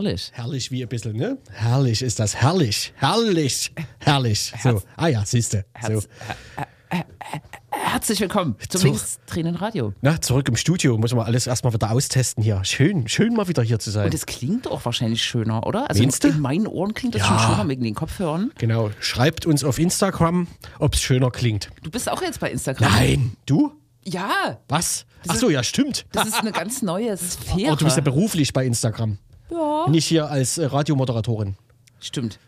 herrlich. Herrlich wie ein bisschen, ne? Herrlich ist das, herrlich, herrlich, herrlich. So, ah ja, siehste. So. Herz, Herzlich willkommen zum So. Linkstränen Radio. Na, zurück im Studio, muss man alles erstmal wieder austesten hier. Schön, schön mal wieder hier zu sein. Und es klingt auch wahrscheinlich schöner, oder? Also du? in meinen Ohren klingt das Ja. schon schöner wegen den Kopfhörern. Genau, schreibt uns auf Instagram, ob es schöner klingt. Du bist auch jetzt bei Instagram. Nein, du? Ja, Was? Ach so, ja, stimmt. das ist eine ganz neue Sphäre. Aber du bist ja beruflich bei Instagram. Ja. Nicht hier als äh, Radiomoderatorin. Stimmt.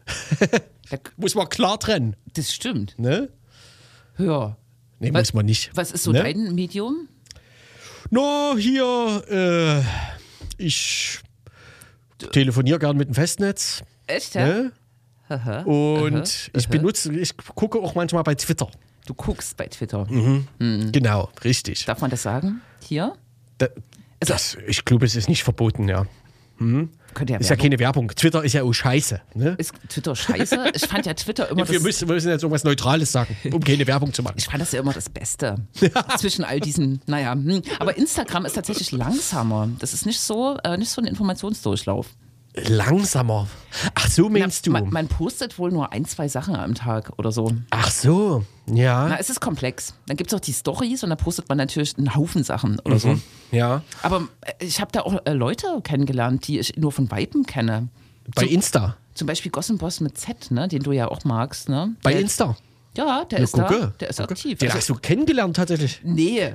Muss man klar trennen, Das stimmt. ne? Ja. Nee, Was- muss man nicht. Was ist so ne? dein Medium? Na, hier, äh, ich telefoniere gern mit dem Festnetz. Echt, ja? Ne? Aha. Und ich benutze, ich gucke auch manchmal bei Twitter. Du guckst bei Twitter. Mhm. Mhm. Genau, richtig. Darf man das sagen? Hier? Da, Also- das, ich glaube, es ist nicht verboten, ja. Könnte ja Ist ja keine Werbung. Twitter ist ja auch scheiße. Ne? Ist Twitter scheiße? Ich fand ja Twitter immer Wir das. müssen, wir müssen jetzt irgendwas Neutrales sagen, um keine Werbung zu machen. Ich fand das ja immer das Beste zwischen all diesen, naja. hm. Aber Instagram ist tatsächlich langsamer. Das ist nicht so, äh, nicht so ein Informationsdurchlauf. Langsamer. Ach so, meinst du? Man, man postet wohl nur ein, zwei Sachen am Tag oder so. Ach so, ja. Na, es ist komplex. Dann gibt es auch die Stories und da postet man natürlich einen Haufen Sachen oder so. ja. Aber äh, ich habe da auch äh, Leute kennengelernt, die ich nur von Weitem kenne. Bei Insta. Zum Beispiel Gossenboss mit Z, ne, den du ja auch magst. Ne? Bei der, Insta. Ja, der Ja, ist da. gucke, Der ist gucke. aktiv. Den Also- hast du kennengelernt tatsächlich. nee,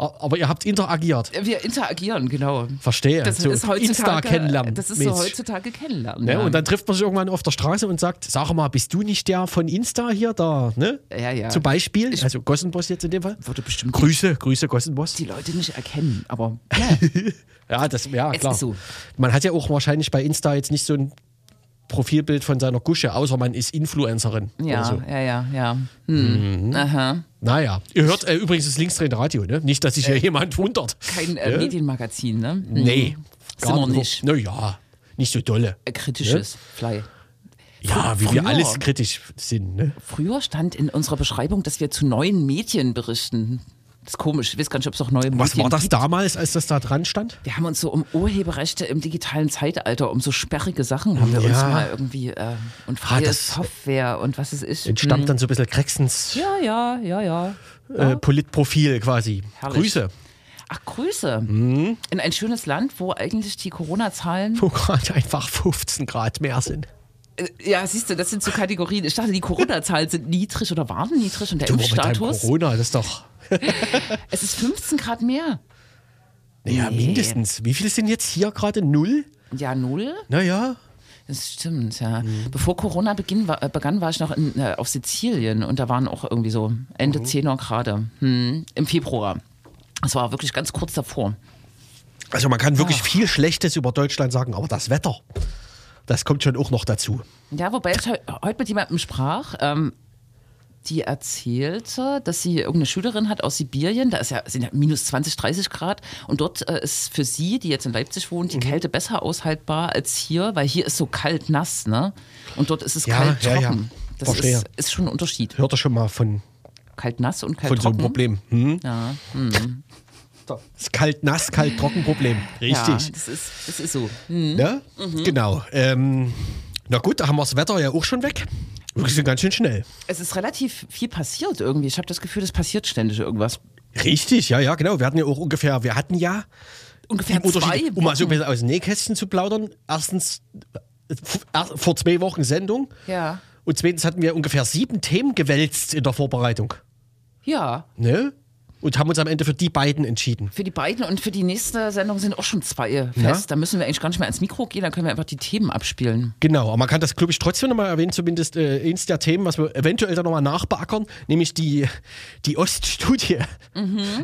Aber ihr habt interagiert. wir interagieren, genau. Verstehe. Das so ist heutzutage, Insta kennenlernen. Das ist so heutzutage kennenlernen. Ne? Und dann trifft man sich irgendwann auf der Straße und sagt, sag mal, bist du nicht der von Insta hier da? Ne? Ja, ja. Zum Beispiel, also Gossenboss jetzt in dem Fall. würde bestimmt Grüße, Grüße Gossenboss. die Leute nicht erkennen, aber ja, das, ja, klar. so. Man hat ja auch wahrscheinlich bei Insta jetzt nicht so ein Profilbild von seiner Gusche, außer man ist Influencerin. ja, so. ja, ja, ja. Hm. Aha. Naja, ihr hört äh, übrigens das Linksdrehende Radio, ne? Nicht, dass sich hier jemand wundert. Kein äh, Medienmagazin, ne? Hm. Nee. Sind wir nicht. Naja, nicht so dolle. Äh, Kritisches Fly. Ja, wie früher- wir alles kritisch sind, ne? Früher stand in unserer Beschreibung, dass wir zu neuen Medien berichten. Das ist komisch. Ich weiß gar nicht, ob es auch neue Was Medien war das gibt. damals, als das da dran stand? Wir haben uns so um Urheberrechte im digitalen Zeitalter, um so sperrige Sachen haben wir uns Ja. mal irgendwie äh, und freie das- Software und was es ist. Entstammt dann so ein bisschen Krexens Ja, ja, ja, ja. äh, Politprofil quasi. Herrlich. Grüße. Ach, Grüße. Mhm. In ein schönes Land, wo eigentlich die Corona-Zahlen. Wo gerade einfach 15 Grad mehr sind. Äh, Ja, siehst du, das sind so Kategorien. Ich dachte, die Corona-Zahlen sind niedrig oder waren niedrig und der Du, Impfstatus. Corona, das ist doch. Es ist 15 Grad mehr. Ja, mindestens. Wie viele sind jetzt hier gerade? Null? Ja, null. Naja. Das stimmt, ja. Mhm. Bevor Corona beginn, war, äh, begann, war ich noch in, äh, auf Sizilien und da waren auch irgendwie so Ende Mhm. 10er Grade hm, im Februar. Das war wirklich ganz kurz davor. Also man kann wirklich viel Schlechtes über Deutschland sagen, aber das Wetter, das kommt schon auch noch dazu. Ja, wobei ich heu- heute mit jemandem sprach, ähm, die erzählte, dass sie irgendeine Schülerin hat aus Sibirien, da ist ja, sind ja minus 20, 30 Grad und dort äh, ist für sie, die jetzt in Leipzig wohnt, die Mhm. Kälte besser aushaltbar als hier, weil hier ist so kalt nass, ne? Und dort ist es Ja, kalt ja, ja. trocken. Das Verstehe. ist, ist schon ein Unterschied. Hört ihr schon mal von, Kalt nass und kalt von so einem trocken. Problem? Hm? Ja, Das kalt-nass, kalt-trocken-Problem. ja, Richtig. das ist, das ist so. Hm. Ne? Genau. Ähm, na gut, da haben wir das Wetter ja auch schon weg. Sind ganz schön schnell. Es ist relativ viel passiert irgendwie. Ich habe das Gefühl, es passiert ständig irgendwas. Richtig, ja, ja, genau. Wir hatten ja auch ungefähr, wir hatten ja Ungefähr zwei um mal so ein Wochen. bisschen aus dem Nähkästchen zu plaudern. Erstens, vor zwei Wochen Sendung. Ja. Und zweitens hatten wir ungefähr sieben Themen gewälzt in der Vorbereitung. Ja, Ne? Und haben uns am Ende für die beiden entschieden. Für die beiden und für die nächste Sendung sind auch schon zwei fest. Da müssen wir eigentlich gar nicht mehr ans Mikro gehen, dann können wir einfach die Themen abspielen. Genau, aber man kann das, glaube ich, trotzdem nochmal erwähnen, zumindest äh, eins der Themen, was wir eventuell dann nochmal nachbeackern, nämlich die, die Oststudie.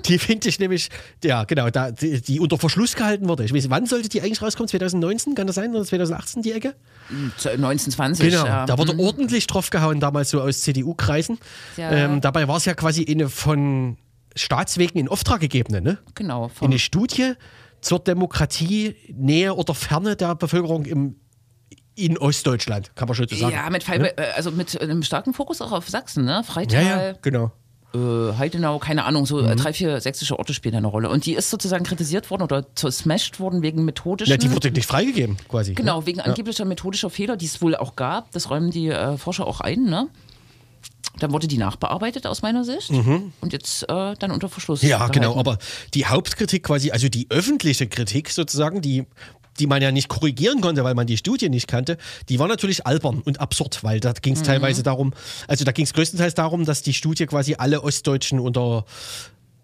Die finde ich nämlich, ja, genau, da, die, die unter Verschluss gehalten wurde. Ich weiß, wann sollte die eigentlich rauskommen? 2019, kann das sein? Oder 2018 die Ecke? 1920. Genau, ja. da wurde Mhm. ordentlich drauf gehauen, damals so aus CDU-Kreisen. Ja. Ähm, dabei war es ja quasi eine von Staatswegen in Auftrag gegebene, ne? Genau. Eine Studie zur Demokratie, Nähe oder Ferne der Bevölkerung im, in Ostdeutschland, kann man schon so sagen. ja, mit, Fall, äh, also mit einem starken Fokus auch auf Sachsen, ne? Freital, ja, ja, genau. äh, Heidenau, keine Ahnung, so Mhm. äh, drei, vier sächsische Orte spielen eine Rolle. Und die ist sozusagen kritisiert worden oder zersmashed worden wegen methodischen. Ja, die wurde nicht freigegeben, quasi. Genau, Ne? wegen angeblicher methodischer Fehler, die es wohl auch gab. Das räumen die äh, Forscher auch ein, ne? Dann wurde die nachbearbeitet aus meiner Sicht und jetzt äh, dann unter Verschluss. Mhm. Ja, genau, gehalten. aber die Hauptkritik quasi, also die öffentliche Kritik sozusagen, die, die man ja nicht korrigieren konnte, weil man die Studie nicht kannte, die war natürlich albern und absurd, weil da ging es Mhm. teilweise darum, also da ging es größtenteils darum, dass die Studie quasi alle Ostdeutschen unter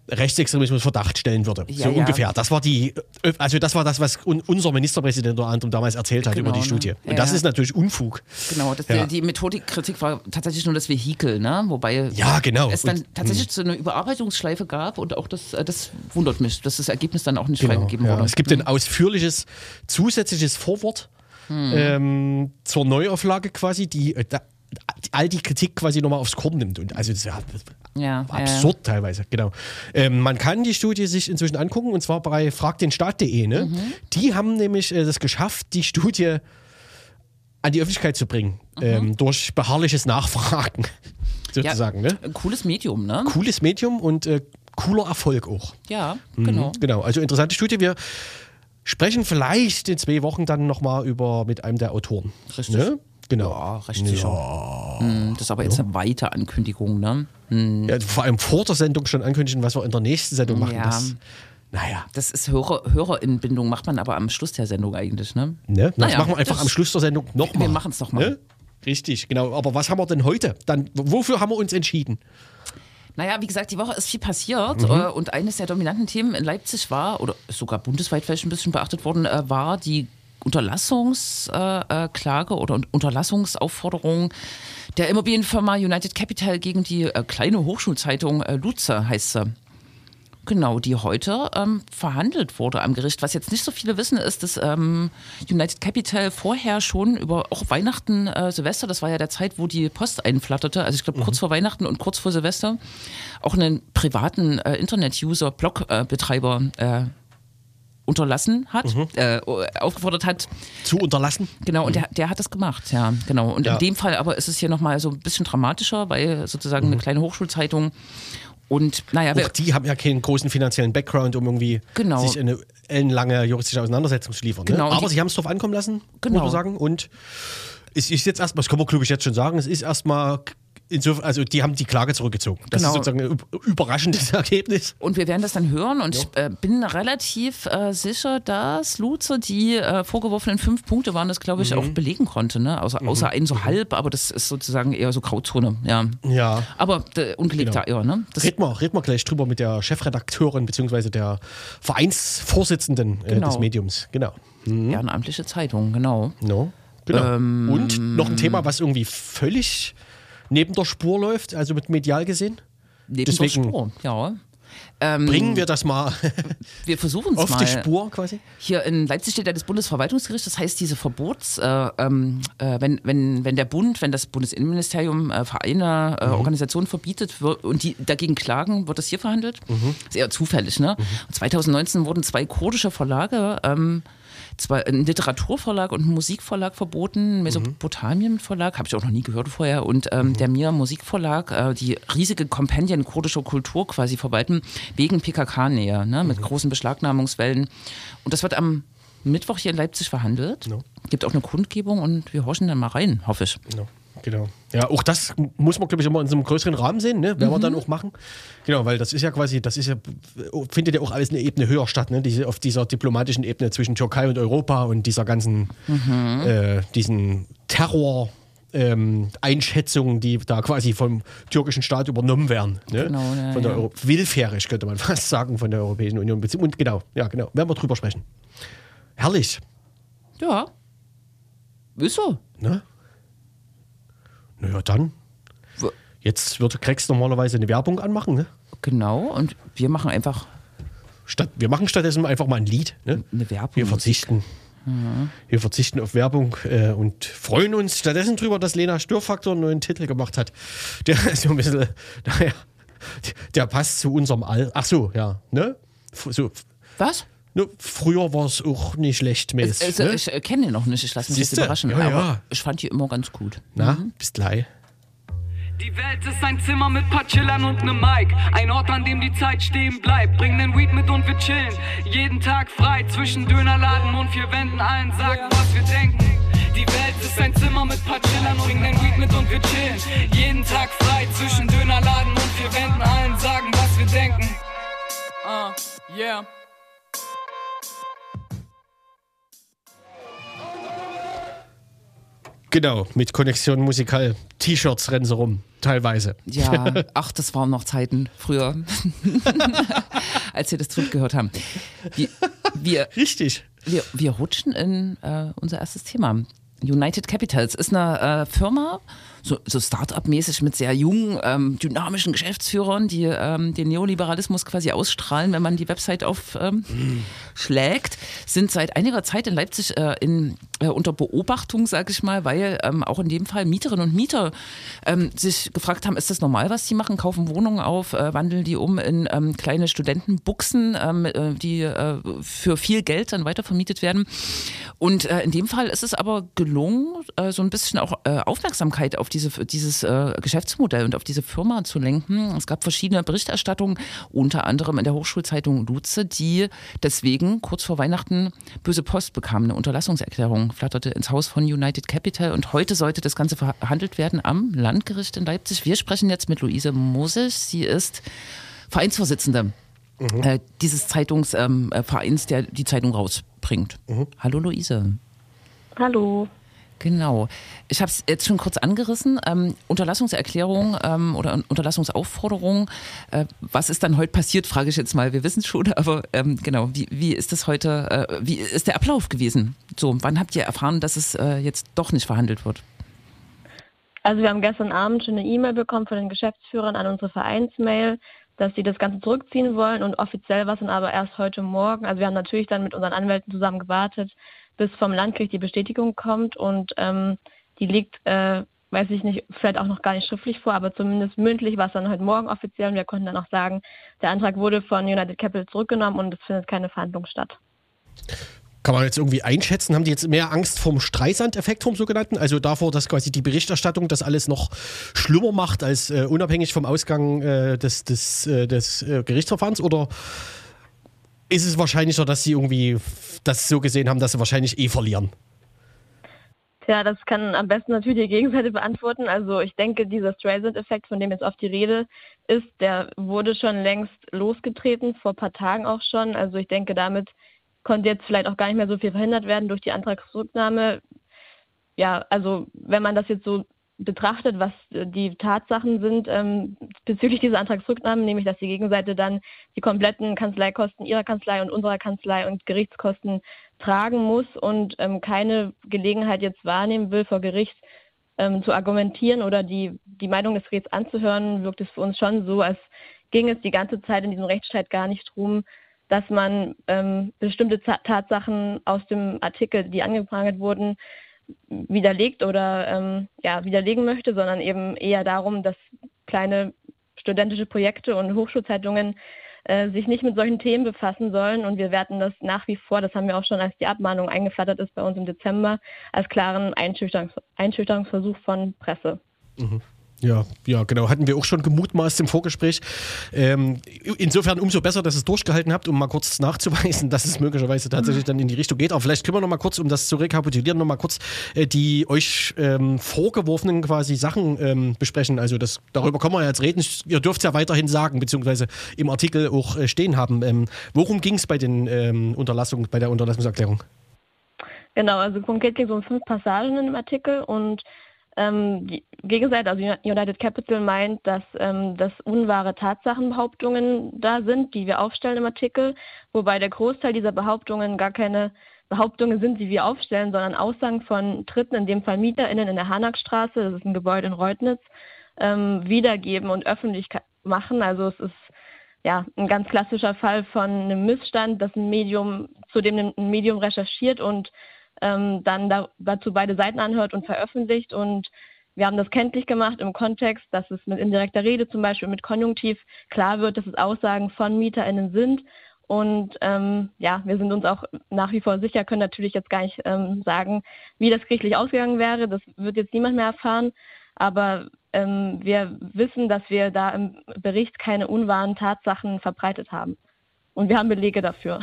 Rechtsextremismus Verdacht stellen würde. Ja, so ja. ungefähr. Das war die, also das war das, was un, unser Ministerpräsident unter anderem damals erzählt hat Genau, über die ne? Studie. Ja, Und das ist natürlich Unfug. Genau, das, die Methodikritik war tatsächlich nur das Vehikel, ne? wobei Ja, genau. es dann Und- tatsächlich so eine Überarbeitungsschleife gab und auch das, äh, das wundert mich, dass das Ergebnis dann auch nicht Genau, freigegeben wurde. Es gibt ein ausführliches zusätzliches Vorwort ähm, zur Neuauflage quasi, die, äh, die all die Kritik quasi nochmal aufs Korn nimmt. Und also das ist ja ja, absurd teilweise, genau. Ähm, man kann die Studie sich inzwischen angucken und zwar bei fragdenstaat.de. Ne? Die haben nämlich äh, das geschafft, die Studie an die Öffentlichkeit zu bringen, ähm, durch beharrliches Nachfragen sozusagen. Ne? Ein cooles Medium, ne? Cooles Medium und äh, cooler Erfolg auch. Ja, Mhm. genau. Genau, also interessante Studie. Wir sprechen vielleicht in zwei Wochen dann nochmal über mit einem der Autoren. Richtig. Ne? Genau. Ja, recht sicher. Hm, das ist aber jetzt eine weite Ankündigung, ne? Hm, Ja, vor allem vor der Sendung schon ankündigen, was wir in der nächsten Sendung machen. Ja. Das, naja, Das ist Hörer, Hörerinnenbindung, macht man aber am Schluss der Sendung eigentlich, ne? ne? das Naja, machen wir einfach am Schluss der Sendung nochmal. Wir machen's noch mal. Ne? Richtig, genau. Aber was haben wir denn heute? Dann, wofür haben wir uns entschieden? Naja, wie gesagt, die Woche ist viel passiert Mhm. äh, und eines der dominanten Themen in Leipzig war, oder sogar bundesweit vielleicht ein bisschen beachtet worden, äh, war die Unterlassungsklage äh, Klage oder Un- Unterlassungsaufforderung der Immobilienfirma United Capital gegen die äh, kleine Hochschulzeitung äh, Luze, heißt sie. Genau, die heute ähm, verhandelt wurde am Gericht. Was jetzt nicht so viele wissen, ist, dass ähm, United Capital vorher schon über auch Weihnachten, äh, Silvester, das war ja der Zeit, wo die Post einflatterte, also ich glaube kurz vor Weihnachten und kurz vor Silvester, auch einen privaten äh, Internet-User, Blog-Betreiber äh, unterlassen hat, äh, aufgefordert hat, Zu unterlassen? Genau, und der, der hat das gemacht, ja, genau. Und Ja. in dem Fall aber ist es hier nochmal so ein bisschen dramatischer, weil sozusagen eine kleine Hochschulzeitung und naja, Auch die haben ja keinen großen finanziellen Background, um irgendwie Genau. sich eine ellenlange juristische Auseinandersetzung zu liefern. Ne? Genau, Aber die- sie haben es drauf ankommen lassen, Genau. muss man sagen. Und es ist jetzt erstmal, das kann man glaube ich jetzt schon sagen, es ist erstmal insofern, also die haben die Klage zurückgezogen. Das Genau. ist sozusagen ein üb- überraschendes Ergebnis. und wir werden das dann hören und ich äh, bin relativ äh, sicher, dass Luze die äh, vorgeworfenen fünf Punkte waren, das glaube ich auch belegen konnte, ne? Außer, außer ein so halb, aber das ist sozusagen eher so Grauzone, ja. Ja. Aber äh, ungelegter Genau. Eier, ne? Das, Reden wir, reden wir gleich drüber mit der Chefredakteurin bzw. der Vereinsvorsitzenden äh, Genau. des Mediums. Genau. ehrenamtliche Zeitung, genau. No. genau. Ähm, Und noch ein Thema, was irgendwie völlig neben der Spur läuft, also mit medial gesehen. Neben Deswegen- der Spur, ja. Bringen wir das mal Wir versuchen es auf mal. die Spur quasi. Hier in Leipzig steht ja das Bundesverwaltungsgericht, das heißt, diese Verbots, äh, ähm, äh, wenn, wenn, wenn der Bund, wenn das Bundesinnenministerium äh, Vereine, äh, Organisationen verbietet und die dagegen klagen, wird das hier verhandelt. Ist eher zufällig, ne? Und 2019 wurden zwei kurdische Verlage, ähm, zwei, ein Literaturverlag und ein Musikverlag verboten, Mesopotamien-Verlag, habe ich auch noch nie gehört vorher, und ähm, der Mir Musikverlag, äh, die riesige Kompendien kurdischer Kultur quasi verwalten, wegen PKK-Nähe, ne, mit großen Beschlagnahmungswellen. Und das wird am Mittwoch hier in Leipzig verhandelt. No. Gibt auch eine Kundgebung und wir horchen dann mal rein, hoffe ich. Genau. Genau. Ja, auch das muss man, glaube ich, immer in so einem größeren Rahmen sehen, ne? werden wir dann auch machen. Genau, weil das ist ja quasi, das ist ja, findet ja auch alles eine Ebene höher statt, ne? Diese, auf dieser diplomatischen Ebene zwischen Türkei und Europa und dieser ganzen, äh, diesen Terror. Ähm, Einschätzungen, die da quasi vom türkischen Staat übernommen werden. Ne? Genau, ja, von der ja. Willfährig, könnte man fast sagen, von der Europäischen Union. Und genau, ja, genau, werden wir drüber sprechen. Herrlich. Ja. Ist so. Ne? Naja, dann. Jetzt wird Krex normalerweise eine Werbung anmachen. Ne? Genau. Und wir machen einfach Statt, wir machen stattdessen einfach mal ein Lied. Ne? eine Werbung. Wir verzichten. Wir verzichten auf Werbung äh, und freuen uns stattdessen drüber, dass Lena Störfaktor einen neuen Titel gemacht hat. Der ist so ein bisschen, naja, der passt zu unserem All. Ach so, ja. Ne? So, Was? Ne? Früher war es auch nicht schlecht mäßig. Also, ne? ich äh, kenne den noch nicht, ich lasse mich jetzt Siehste? überraschen. Ja, aber ja. ich fand die immer ganz gut. Na, bis gleich. Die Welt ist ein Zimmer mit paar Chillern und nem Mic. Ein Ort, an dem die Zeit stehen bleibt. Bring den Weed mit und wir chillen. Jeden Tag frei zwischen Dönerladen und vier Wänden. Allen sagen, was wir denken. Die Welt ist ein Zimmer mit paar Chillern. Bring den Weed mit und wir chillen. Jeden Tag frei zwischen Dönerladen und vier Wänden. Allen sagen, was wir denken. Ah, uh, yeah. Genau, mit Connexion Musikal. T-Shirts rennen sie rum, teilweise. Ja, ach, das waren noch Zeiten früher, als wir das Trip gehört haben. Wir, wir, Richtig. Wir, wir rutschen in äh, unser erstes Thema. United Capitals ist eine äh, Firma, so, so Start-up-mäßig mit sehr jungen, ähm, dynamischen Geschäftsführern, die ähm, den Neoliberalismus quasi ausstrahlen, wenn man die Website aufschlägt, ähm, sind seit einiger Zeit in Leipzig äh, in, äh, unter Beobachtung, sage ich mal, weil ähm, auch in dem Fall Mieterinnen und Mieter ähm, sich gefragt haben, ist das normal, was sie machen? Kaufen Wohnungen auf, äh, wandeln die um in ähm, kleine Studentenbuchsen, äh, die äh, für viel Geld dann weitervermietet werden. Und äh, in dem Fall ist es aber gelungen, so ein bisschen auch Aufmerksamkeit auf diese, dieses äh, Geschäftsmodell und auf diese Firma zu lenken. Es gab verschiedene Berichterstattungen, unter anderem in der Hochschulzeitung Luze, die deswegen kurz vor Weihnachten böse Post bekam. Eine Unterlassungserklärung flatterte ins Haus von United Capital und heute sollte das Ganze verhandelt werden am Landgericht in Leipzig. Wir sprechen jetzt mit Luise Moses. Sie ist Vereinsvorsitzende mhm. äh, dieses Zeitungsvereins, ähm, der die Zeitung rausbringt. Mhm. Hallo Luise. Hallo. Genau. Ich habe es jetzt schon kurz angerissen. Ähm, Unterlassungserklärung ähm, oder Unterlassungsaufforderung. Äh, was ist dann heute passiert, frage ich jetzt mal. Wir wissen es schon, aber ähm, genau, wie, wie ist das heute, äh, wie ist der Ablauf gewesen? So, wann habt ihr erfahren, dass es äh, jetzt doch nicht verhandelt wird? Also wir haben gestern Abend schon eine E-Mail bekommen von den Geschäftsführern an unsere Vereinsmail, dass sie das Ganze zurückziehen wollen und offiziell war es dann aber erst heute Morgen. Also wir haben natürlich dann mit unseren Anwälten zusammen gewartet, bis vom Landgericht die Bestätigung kommt und ähm, die liegt, äh, weiß ich nicht, vielleicht auch noch gar nicht schriftlich vor, aber zumindest mündlich war es dann heute Morgen offiziell und wir konnten dann auch sagen, der Antrag wurde von United Capital zurückgenommen und es findet keine Verhandlung statt. Kann man jetzt irgendwie einschätzen, haben die jetzt mehr Angst vom Streisand-Effekt, vom sogenannten? Also davor, dass quasi die Berichterstattung das alles noch schlimmer macht als äh, unabhängig vom Ausgang äh, des, des, äh, des äh, Gerichtsverfahrens? Oder ist es wahrscheinlicher, dass sie irgendwie das so gesehen haben, dass sie wahrscheinlich eh verlieren? Tja, das kann am besten natürlich die Gegenseite beantworten. Also ich denke, dieser Streisand-Effekt, von dem jetzt oft die Rede ist, der wurde schon längst losgetreten, vor ein paar Tagen auch schon. Also ich denke, damit konnte jetzt vielleicht auch gar nicht mehr so viel verhindert werden durch die Antragsrücknahme. Ja, also wenn man das jetzt so betrachtet, was äh, die Tatsachen sind ähm, bezüglich dieser Antragsrücknahme, nämlich dass die Gegenseite dann die kompletten Kanzleikosten ihrer Kanzlei und unserer Kanzlei und Gerichtskosten tragen muss und ähm, keine Gelegenheit jetzt wahrnehmen will, vor Gericht ähm, zu argumentieren oder die, die Meinung des Gerichts anzuhören, wirkt es für uns schon so, als ging es die ganze Zeit in diesem Rechtsstreit gar nicht darum, dass man ähm, bestimmte Tatsachen aus dem Artikel, die angeprangert wurden, widerlegt oder ähm, ja, widerlegen möchte, sondern eben eher darum, dass kleine studentische Projekte und Hochschulzeitungen äh, sich nicht mit solchen Themen befassen sollen. Und wir werten das nach wie vor, das haben wir auch schon, als die Abmahnung eingeflattert ist bei uns im Dezember, als klaren Einschüchterungs Einschüchterungsversuch von Presse. Mhm. Ja, ja, genau. Hatten wir auch schon gemutmaßt im Vorgespräch. Ähm, insofern umso besser, dass ihr es durchgehalten habt, um mal kurz nachzuweisen, dass es möglicherweise tatsächlich dann in die Richtung geht. Aber vielleicht können wir noch mal kurz, um das zu rekapitulieren, noch mal kurz äh, die euch ähm, vorgeworfenen quasi Sachen ähm, besprechen. Also das, darüber können wir jetzt reden. Ihr dürft es ja weiterhin sagen, beziehungsweise im Artikel auch äh, stehen haben. Ähm, worum ging es bei den ähm, Unterlassungen, bei der Unterlassungserklärung? Genau, also konkret ging es um fünf Passagen im Artikel und ähm, die Gegenseite, also United Capital meint, dass ähm, das unwahre Tatsachenbehauptungen da sind, die wir aufstellen im Artikel, wobei der Großteil dieser Behauptungen gar keine Behauptungen sind, die wir aufstellen, sondern Aussagen von Dritten, in dem Fall MieterInnen in der Hanakstraße, das ist ein Gebäude in Reutnitz, ähm, wiedergeben und öffentlich machen. Also es ist ja ein ganz klassischer Fall von einem Missstand, dass ein Medium, zu dem ein Medium recherchiert und ähm, dann da, dazu beide Seiten anhört und veröffentlicht. Und wir haben das kenntlich gemacht im Kontext, dass es mit indirekter Rede zum Beispiel mit Konjunktiv klar wird, dass es Aussagen von MieterInnen sind. Und ähm, ja, wir sind uns auch nach wie vor sicher, können natürlich jetzt gar nicht ähm, sagen, wie das gerichtlich ausgegangen wäre. Das wird jetzt niemand mehr erfahren. Aber ähm, wir wissen, dass wir da im Bericht keine unwahren Tatsachen verbreitet haben. Und wir haben Belege dafür.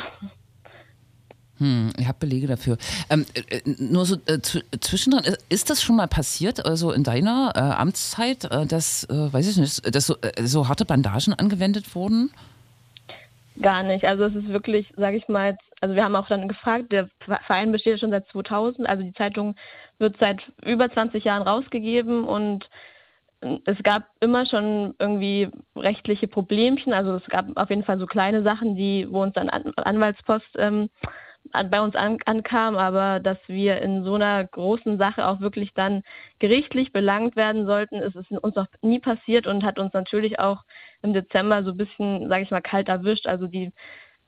Hm, ihr habt Belege dafür. Ähm, äh, äh nur so äh, zwischendrin, äh, ist das schon mal passiert, also in deiner äh, Amtszeit, äh, dass, weiß ich nicht, dass so, so, harte Bandagen angewendet wurden? Gar nicht. Also es ist wirklich, sage ich mal, also wir haben auch dann gefragt, der Verein besteht schon seit 2000, also die Zeitung wird seit über 20 Jahren rausgegeben und es gab immer schon irgendwie rechtliche Problemchen. Also es gab auf jeden Fall so kleine Sachen, die, wo uns dann Anwaltspost ähm, bei uns an, ankam, aber dass wir in so einer großen Sache auch wirklich dann gerichtlich belangt werden sollten, ist es uns noch nie passiert und hat uns natürlich auch im Dezember so ein bisschen, sage ich mal, kalt erwischt. Also die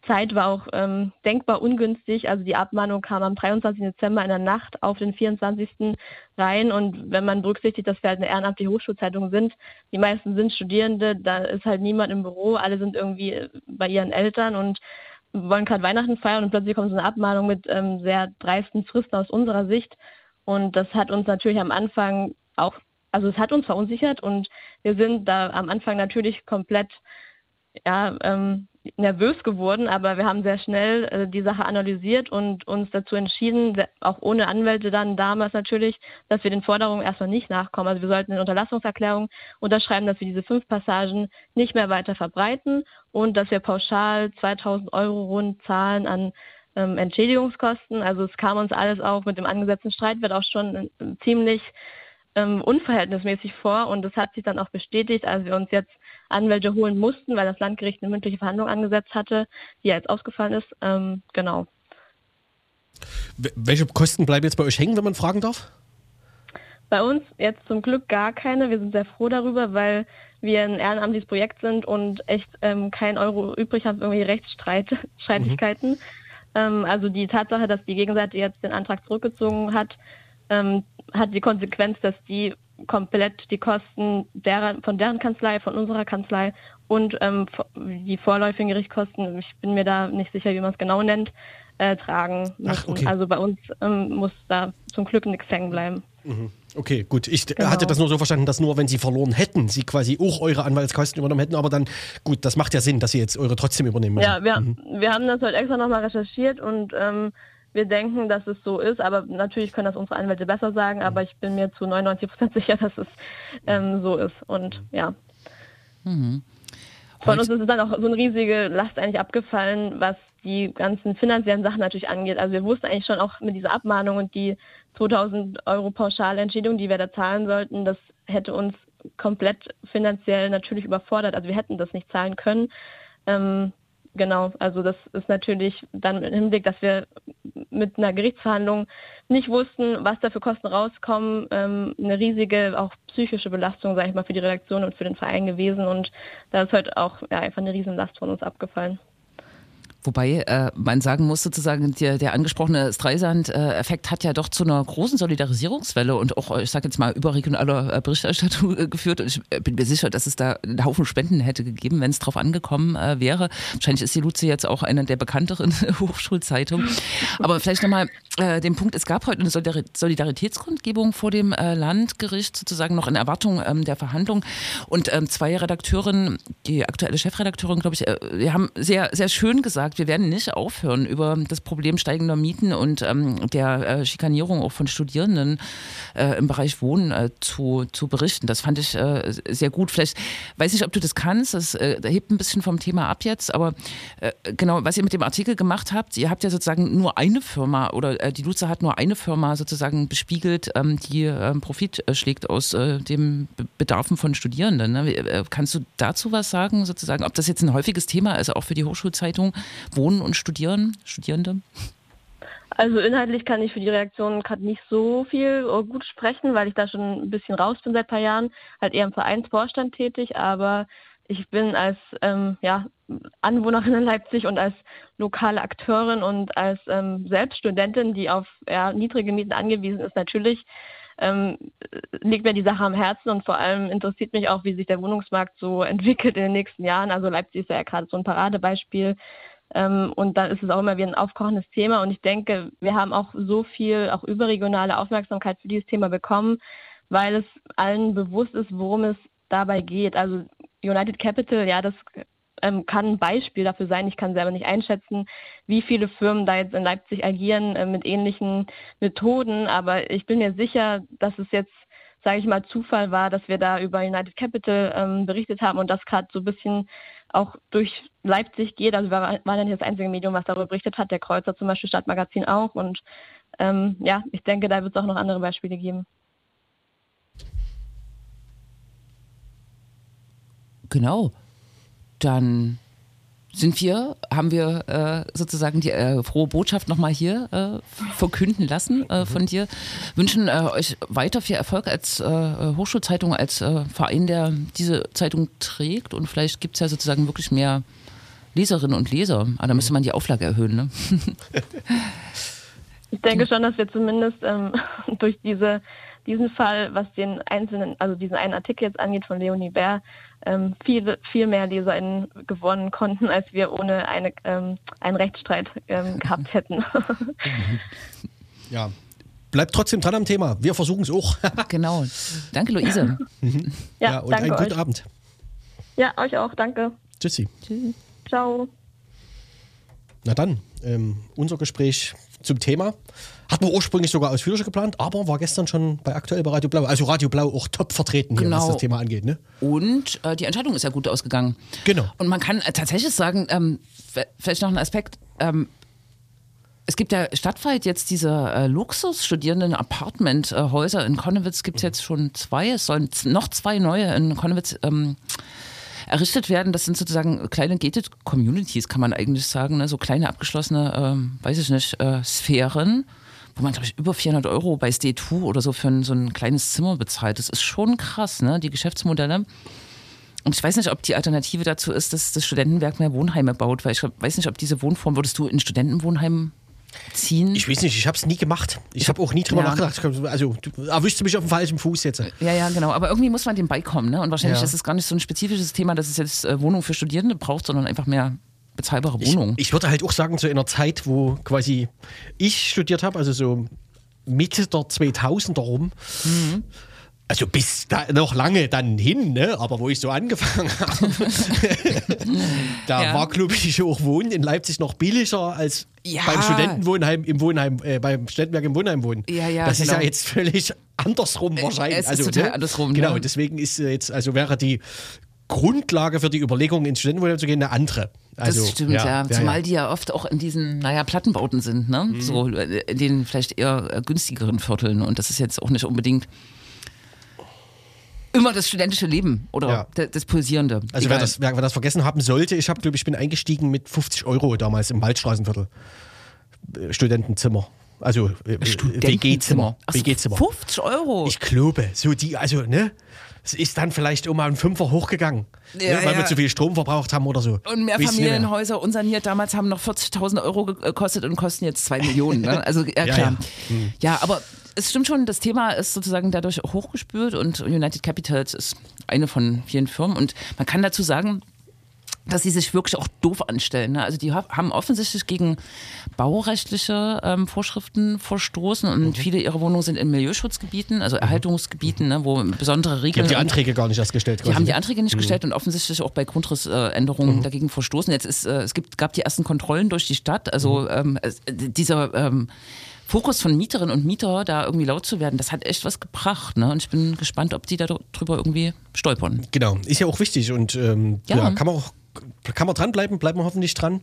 Zeit war auch ähm, denkbar ungünstig. Also die Abmahnung kam am 23. Dezember in der Nacht auf den 24. rein. Und wenn man berücksichtigt, dass wir halt eine ehrenamtliche Hochschulzeitung sind, die meisten sind Studierende, da ist halt niemand im Büro, alle sind irgendwie bei ihren Eltern und wollen gerade Weihnachten feiern und plötzlich kommt so eine Abmahnung mit ähm, sehr dreisten Fristen aus unserer Sicht. Und das hat uns natürlich am Anfang auch, also es hat uns verunsichert und wir sind da am Anfang natürlich komplett ja, ähm, nervös geworden, aber wir haben sehr schnell äh, die Sache analysiert und uns dazu entschieden, auch ohne Anwälte dann damals natürlich, dass wir den Forderungen erstmal nicht nachkommen. Also wir sollten eine Unterlassungserklärung unterschreiben, dass wir diese fünf Passagen nicht mehr weiter verbreiten und dass wir pauschal 2000 Euro rund zahlen an ähm, Entschädigungskosten. Also es kam uns alles auch mit dem angesetzten Streitwert auch schon äh, ziemlich ähm, unverhältnismäßig vor und das hat sich dann auch bestätigt, als wir uns jetzt Anwälte holen mussten, weil das Landgericht eine mündliche Verhandlung angesetzt hatte, die ja jetzt ausgefallen ist. Ähm, genau. Welche Kosten bleiben jetzt bei euch hängen, wenn man fragen darf? Bei uns jetzt zum Glück gar keine. Wir sind sehr froh darüber, weil wir ein ehrenamtliches Projekt sind und echt ähm, kein Euro übrig haben für irgendwelche Rechtsstreitigkeiten. Mhm. Ähm, also die Tatsache, dass die Gegenseite jetzt den Antrag zurückgezogen hat, ähm, hat die Konsequenz, dass die komplett die Kosten deren, von deren Kanzlei, von unserer Kanzlei und ähm, die vorläufigen Gerichtskosten, ich bin mir da nicht sicher, wie man es genau nennt, äh, tragen müssen. Ach, okay. Also bei uns ähm, muss da zum Glück nichts hängen bleiben. Mhm. Okay, gut. Ich genau. hatte das nur so verstanden, dass nur wenn sie verloren hätten, sie quasi auch eure Anwaltskosten übernommen hätten, aber dann, gut, das macht ja Sinn, dass sie jetzt eure trotzdem übernehmen müssen. Ja, wir, mhm. wir haben das heute extra nochmal recherchiert und ähm, wir denken, dass es so ist, aber natürlich können das unsere Anwälte besser sagen, aber ich bin mir zu 99 Prozent sicher, dass es ähm, so ist. Und ja. Mhm. Von uns ist dann auch so eine riesige Last eigentlich abgefallen, was die ganzen finanziellen Sachen natürlich angeht. Also wir wussten eigentlich schon auch mit dieser Abmahnung und die 2000 Euro Pauschalentschädigung, die wir da zahlen sollten, das hätte uns komplett finanziell natürlich überfordert. Also wir hätten das nicht zahlen können. Ähm, genau, also das ist natürlich dann im Hinblick, dass wir mit einer Gerichtsverhandlung nicht wussten, was da für Kosten rauskommen, ähm, eine riesige auch psychische Belastung, sage ich mal, für die Redaktion und für den Verein gewesen und da ist heute auch ja, einfach eine Riesenlast von uns abgefallen. Wobei äh, man sagen muss, sozusagen, der, der angesprochene Streisand-Effekt hat ja doch zu einer großen Solidarisierungswelle und auch, ich sage jetzt mal, überregionaler äh, Berichterstattung äh, geführt. Und ich bin mir sicher, dass es da einen Haufen Spenden hätte gegeben, wenn es drauf angekommen äh, wäre. Wahrscheinlich ist die Luze jetzt auch eine der bekannteren Hochschulzeitungen. Aber vielleicht nochmal äh, den Punkt, es gab heute eine Solidaritätskundgebung vor dem äh, Landgericht, sozusagen noch in Erwartung ähm, der Verhandlung. Und ähm, zwei Redakteurinnen, die aktuelle Chefredakteurin, glaube ich, äh, die haben sehr, sehr schön gesagt, gesagt, wir werden nicht aufhören, über das Problem steigender Mieten und ähm, der äh, Schikanierung auch von Studierenden äh, im Bereich Wohnen äh, zu, zu berichten. Das fand ich äh, sehr gut. Vielleicht weiß nicht, ob du das kannst. Das äh, hebt ein bisschen vom Thema ab jetzt, aber äh, genau, was ihr mit dem Artikel gemacht habt, ihr habt ja sozusagen nur eine Firma oder die Luze hat nur eine Firma sozusagen bespiegelt, ähm, die ähm, Profit schlägt aus dem Bedarfen von Studierenden. Ne? Kannst du dazu was sagen, sozusagen, ob das jetzt ein häufiges Thema ist, auch für die Hochschulzeitung, Wohnen und Studieren, Studierende? Also inhaltlich kann ich für die Reaktion gerade nicht so viel äh, gut sprechen, weil ich da schon ein bisschen raus bin seit ein paar Jahren, halt eher im Vereinsvorstand tätig, aber ich bin als ähm, ja, Anwohnerin in Leipzig und als lokale Akteurin und als ähm, Selbststudentin, die auf ja, niedrige Mieten angewiesen ist, natürlich ähm, liegt mir die Sache am Herzen und vor allem interessiert mich auch, wie sich der Wohnungsmarkt so entwickelt in den nächsten Jahren. Also Leipzig ist ja gerade so ein Paradebeispiel und dann ist es auch immer wieder ein aufkochendes Thema. Und ich denke, wir haben auch so viel, auch überregionale Aufmerksamkeit für dieses Thema bekommen, weil es allen bewusst ist, worum es dabei geht. Also United Capital, ja, das ähm, kann ein Beispiel dafür sein. Ich kann selber nicht einschätzen, wie viele Firmen da jetzt in Leipzig agieren äh, mit ähnlichen Methoden, aber ich bin mir sicher, dass es jetzt, sage ich mal, Zufall war, dass wir da über United Capital ähm, berichtet haben und das gerade so ein bisschen auch durch Leipzig geht. Also wir waren ja nicht das einzige Medium, was darüber berichtet hat, der Kreuzer zum Beispiel, Stadtmagazin auch. Und ähm, ja, ich denke, da wird es auch noch andere Beispiele geben. Genau. Dann sind wir, haben wir äh, sozusagen die äh, frohe Botschaft nochmal hier äh, verkünden lassen äh, von dir. Wünschen äh, euch weiter viel Erfolg als äh, Hochschulzeitung, als Verein, der diese Zeitung trägt. Und vielleicht gibt es ja sozusagen wirklich mehr Leserinnen und Leser. Aber da müsste man die Auflage erhöhen. Ne? ich denke schon, dass wir zumindest ähm, durch diese, diesen Fall, was den einzelnen, also diesen einen Artikel jetzt angeht von Leonie Bär, ähm, viel, viel mehr LeserInnen gewonnen konnten, als wir ohne eine, ähm, einen Rechtsstreit ähm, gehabt hätten. ja. Bleibt trotzdem dran am Thema. Wir versuchen es auch. genau. Danke, Luise. ja, ja, und einen guten euch. Abend. Ja, euch auch. Danke. Tschüssi. Tschüss. Ciao. Na dann, ähm, unser Gespräch zum Thema. Hatten wir ursprünglich sogar ausführlicher geplant, aber war gestern schon bei aktuell bei Radio Blau. Also Radio Blau auch top vertreten hier, genau. was das Thema angeht. Ne? Und äh, die Entscheidung ist ja gut ausgegangen. Genau. Und man kann äh, tatsächlich sagen, ähm, vielleicht noch ein Aspekt, ähm, es gibt ja stadtweit jetzt diese äh, Luxusstudierenden Apartment-Häuser. In Konnewitz gibt es jetzt schon zwei. Es sollen noch zwei neue in Konnewitz ähm, errichtet werden. Das sind sozusagen kleine gated Communities, kann man eigentlich sagen. Ne? So kleine abgeschlossene, ähm, weiß ich nicht, äh, Sphären wo man, glaube ich, über 400 Euro bei Stay2 oder so für ein, so ein kleines Zimmer bezahlt. Das ist schon krass, ne? die Geschäftsmodelle. Und ich weiß nicht, ob die Alternative dazu ist, dass das Studentenwerk mehr Wohnheime baut, weil ich weiß nicht, ob diese Wohnform, würdest du in Studentenwohnheimen ziehen? Ich weiß nicht, ich habe es nie gemacht. Ich habe auch nie drüber ja. nachgedacht. Also, du erwischst mich auf dem falschen Fuß jetzt. Ja, ja, genau. Aber irgendwie muss man dem beikommen. Ne? Und wahrscheinlich ja. ist es gar nicht so ein spezifisches Thema, dass es jetzt äh, Wohnungen für Studierende braucht, sondern einfach mehr bezahlbare Wohnung. Ich, ich würde halt auch sagen, so in einer Zeit, wo quasi ich studiert habe, also so Mitte der 2000er rum, mhm. Also bis da noch lange dann hin, ne? aber wo ich so angefangen habe, da ja. war, glaube ich, auch Wohnen in Leipzig noch billiger als ja. beim Studentenwohnheim im Wohnheim, äh, beim Studentenwerk im Wohnheim wohnen. Ja, ja, das genau. ist ja jetzt völlig andersrum äh, wahrscheinlich. Es ist also, total ne? andersrum. Genau, ne? deswegen ist jetzt, also wäre die Grundlage für die Überlegung, ins Studentenwohnheim zu gehen, eine andere. Also, das stimmt, ja. ja. Zumal die ja oft auch in diesen, naja, Plattenbauten sind, ne? Mhm. So äh, in den vielleicht eher äh, günstigeren Vierteln. Und das ist jetzt auch nicht unbedingt immer das studentische Leben oder ja. das Pulsierende. Also wer das, wer, wer das, vergessen haben sollte, ich habe, glaube ich, bin eingestiegen mit 50 Euro damals im Waldstraßenviertel. Äh, Studentenzimmer. Also WG-Zimmer. WG-Zimmer. 50 Euro. Ich glaube, so die, also, ne? es ist dann vielleicht um einen Fünfer hochgegangen, ja, ne, weil ja. wir zu viel Strom verbraucht haben oder so. Und Mehrfamilienhäuser unsaniert damals haben noch 40.000 Euro gekostet und kosten jetzt 2 Millionen. Ne? Also ja, klar. Ja, hm. ja, aber es stimmt schon, das Thema ist sozusagen dadurch hochgespült und United Capitals ist eine von vielen Firmen und man kann dazu sagen, dass sie sich wirklich auch doof anstellen. Ne? Also die haben offensichtlich gegen baurechtliche ähm, Vorschriften verstoßen und mhm. viele ihrer Wohnungen sind in Milieuschutzgebieten, also mhm. Erhaltungsgebieten, ne, wo besondere Regeln. Die haben die Anträge gar nicht erst gestellt. Quasi. Die haben die Anträge nicht mhm. gestellt und offensichtlich auch bei Grundrissänderungen mhm. dagegen verstoßen. Jetzt ist, äh, es gibt, gab die ersten Kontrollen durch die Stadt. Also mhm. ähm, äh, dieser ähm, Fokus von Mieterinnen und Mieter, da irgendwie laut zu werden, das hat echt was gebracht. Ne? Und ich bin gespannt, ob die darüber irgendwie stolpern. Genau, ist ja auch wichtig und ähm, ja. ja. kann man auch kann man dranbleiben, bleiben wir hoffentlich dran,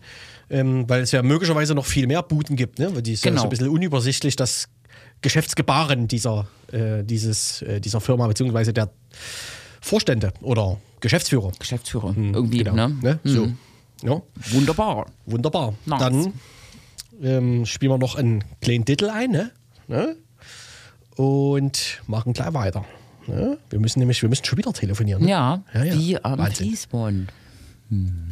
ähm, weil es ja möglicherweise noch viel mehr Buden gibt. Ne? Weil die ist genau. ja so ein bisschen unübersichtlich, das Geschäftsgebaren dieser, äh, dieses, äh, dieser Firma, beziehungsweise der Vorstände oder Geschäftsführer. Geschäftsführer, hm, irgendwie, genau. ne? ne? So. Hm. Ja. Wunderbar. Wunderbar. Nice. Dann ähm, spielen wir noch einen kleinen Titel ein, ne? ne? Und machen gleich weiter. Ne? Wir müssen nämlich, wir müssen schon wieder telefonieren. Ne? Ja, ja, ja, wie am Fließband. Hm.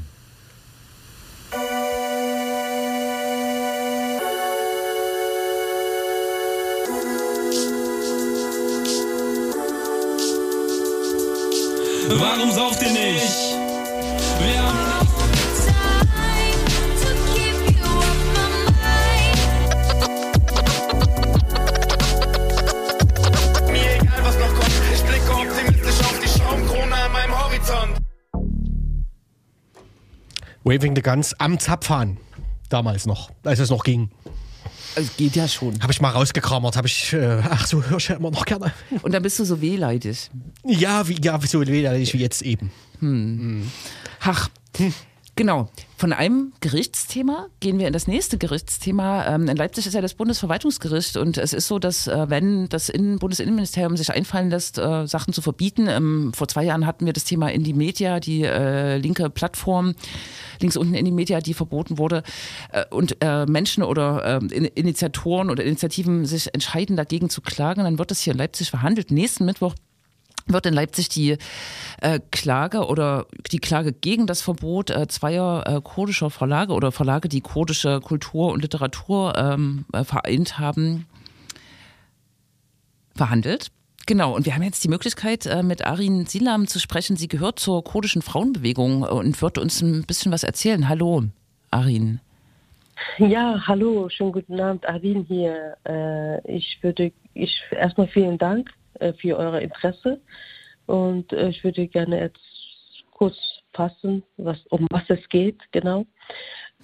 Warum sauft ihr nicht? Wir haben Waving the Guns am Zapfhahn. Damals noch, als es noch ging. Es geht ja schon. Habe ich mal rausgekrammert, habe ich, äh, ach so, höre ich ja immer noch gerne. Und dann bist du so wehleidig. Ja, wie, ja, so wehleidig wie jetzt eben. Ach, genau. Von einem Gerichtsthema gehen wir in das nächste Gerichtsthema. Ähm, in Leipzig ist ja das Bundesverwaltungsgericht und es ist so, dass äh, wenn das Innen Bundesinnenministerium sich einfallen lässt, äh, Sachen zu verbieten, ähm, vor zwei Jahren hatten wir das Thema Indie Media, die äh, linke Plattform, links unten Indie Media, die verboten wurde und Menschen oder äh, In Initiatoren oder Initiativen sich entscheiden, dagegen zu klagen, dann wird das hier in Leipzig verhandelt. Nächsten Mittwoch wird in Leipzig die äh, Klage oder die Klage gegen das Verbot äh, zweier äh, kurdischer Verlage oder Verlage, die kurdische Kultur und Literatur ähm, äh, vereint haben, verhandelt. Genau, und wir haben jetzt die Möglichkeit, äh, mit Arin Silam zu sprechen. Sie gehört zur kurdischen Frauenbewegung und wird uns ein bisschen was erzählen. Hallo, Arin. Ja, hallo, schönen guten Abend, Arin hier. Äh, ich würde, ich erstmal vielen Dank äh, für euer Interesse und äh, ich würde gerne jetzt kurz fassen, was, um was es geht, genau.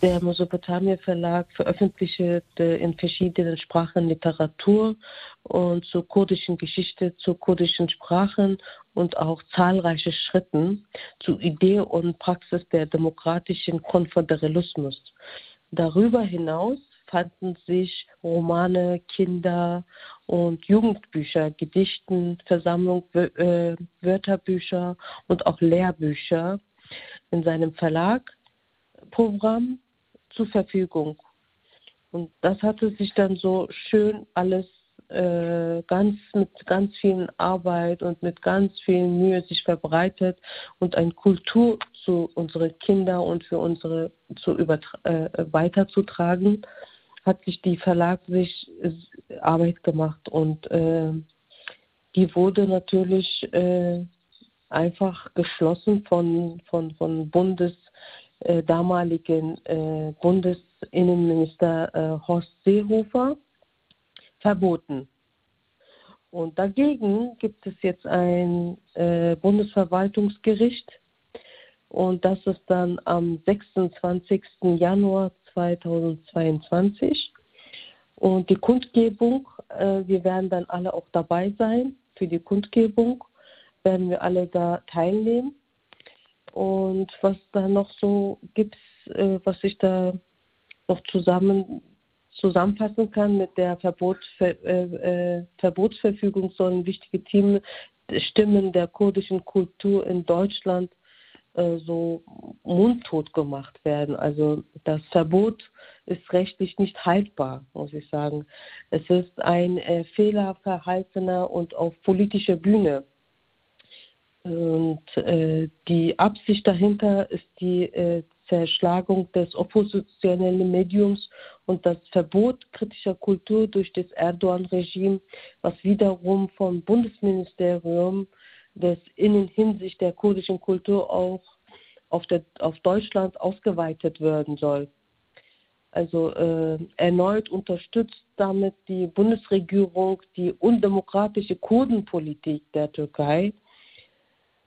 Der Mesopotamia Verlag veröffentlichte in verschiedenen Sprachen Literatur und zur kurdischen Geschichte, zu kurdischen Sprachen und auch zahlreiche Schritten zur Idee und Praxis der demokratischen Konföderalismus. Darüber hinaus fanden sich Romane, Kinder- und Jugendbücher, Gedichten, Versammlung, äh, Wörterbücher und auch Lehrbücher in seinem Verlagprogramm zur Verfügung. Und das hatte sich dann so schön alles äh, ganz mit ganz viel Arbeit und mit ganz viel Mühe sich verbreitet und eine Kultur zu unseren Kindern und für unsere zu äh, weiterzutragen, hat sich die Verlag sich äh, Arbeit gemacht und äh, die wurde natürlich äh, einfach geschlossen von, von, von Bundes, äh, damaligen äh, Bundesinnenminister äh, Horst Seehofer verboten. Und dagegen gibt es jetzt ein Bundesverwaltungsgericht und das ist dann am 26. Januar 2022. Und die Kundgebung, äh, wir werden dann alle auch dabei sein. Für die Kundgebung werden wir alle da teilnehmen. Und was da noch so gibt, äh, was ich da noch zusammen zusammenfassen kann mit der Verbotsver äh, äh, Verbotsverfügung sollen wichtige Themen, Stimmen der kurdischen Kultur in Deutschland äh, so mundtot gemacht werden. Also das Verbot ist rechtlich nicht haltbar, muss ich sagen. Es ist ein äh, fehlerverhaltener und auf politischer Bühne und äh, die Absicht dahinter ist die äh, Zerschlagung des oppositionellen Mediums und das Verbot kritischer Kultur durch das Erdogan-Regime, was wiederum vom Bundesministerium des Innen hinsicht der kurdischen Kultur auch auf, der, auf Deutschland ausgeweitet werden soll. Also äh, erneut unterstützt damit die Bundesregierung die undemokratische Kurdenpolitik der Türkei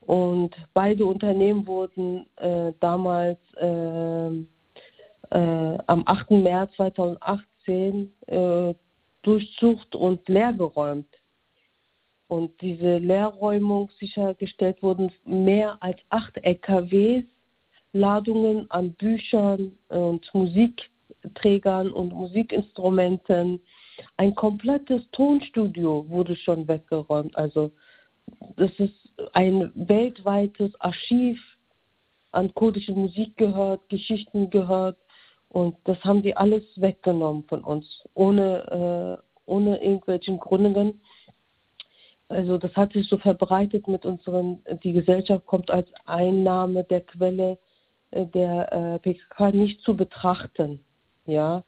und beide Unternehmen wurden äh, damals äh, äh, am 8. März 2018 äh, durchsucht und leergeräumt. Und diese Leerräumung sichergestellt wurden mehr als acht LKWs, Ladungen an Büchern und Musikträgern und Musikinstrumenten. Ein komplettes Tonstudio wurde schon weggeräumt. Also das ist ein weltweites Archiv an kurdische Musik gehört, Geschichten gehört und das haben die alles weggenommen von uns, ohne, äh, ohne irgendwelchen Gründungen. Also das hat sich so verbreitet mit unseren, die Gesellschaft kommt als Einnahme der Quelle äh, der äh, PKK nicht zu betrachten. Ja,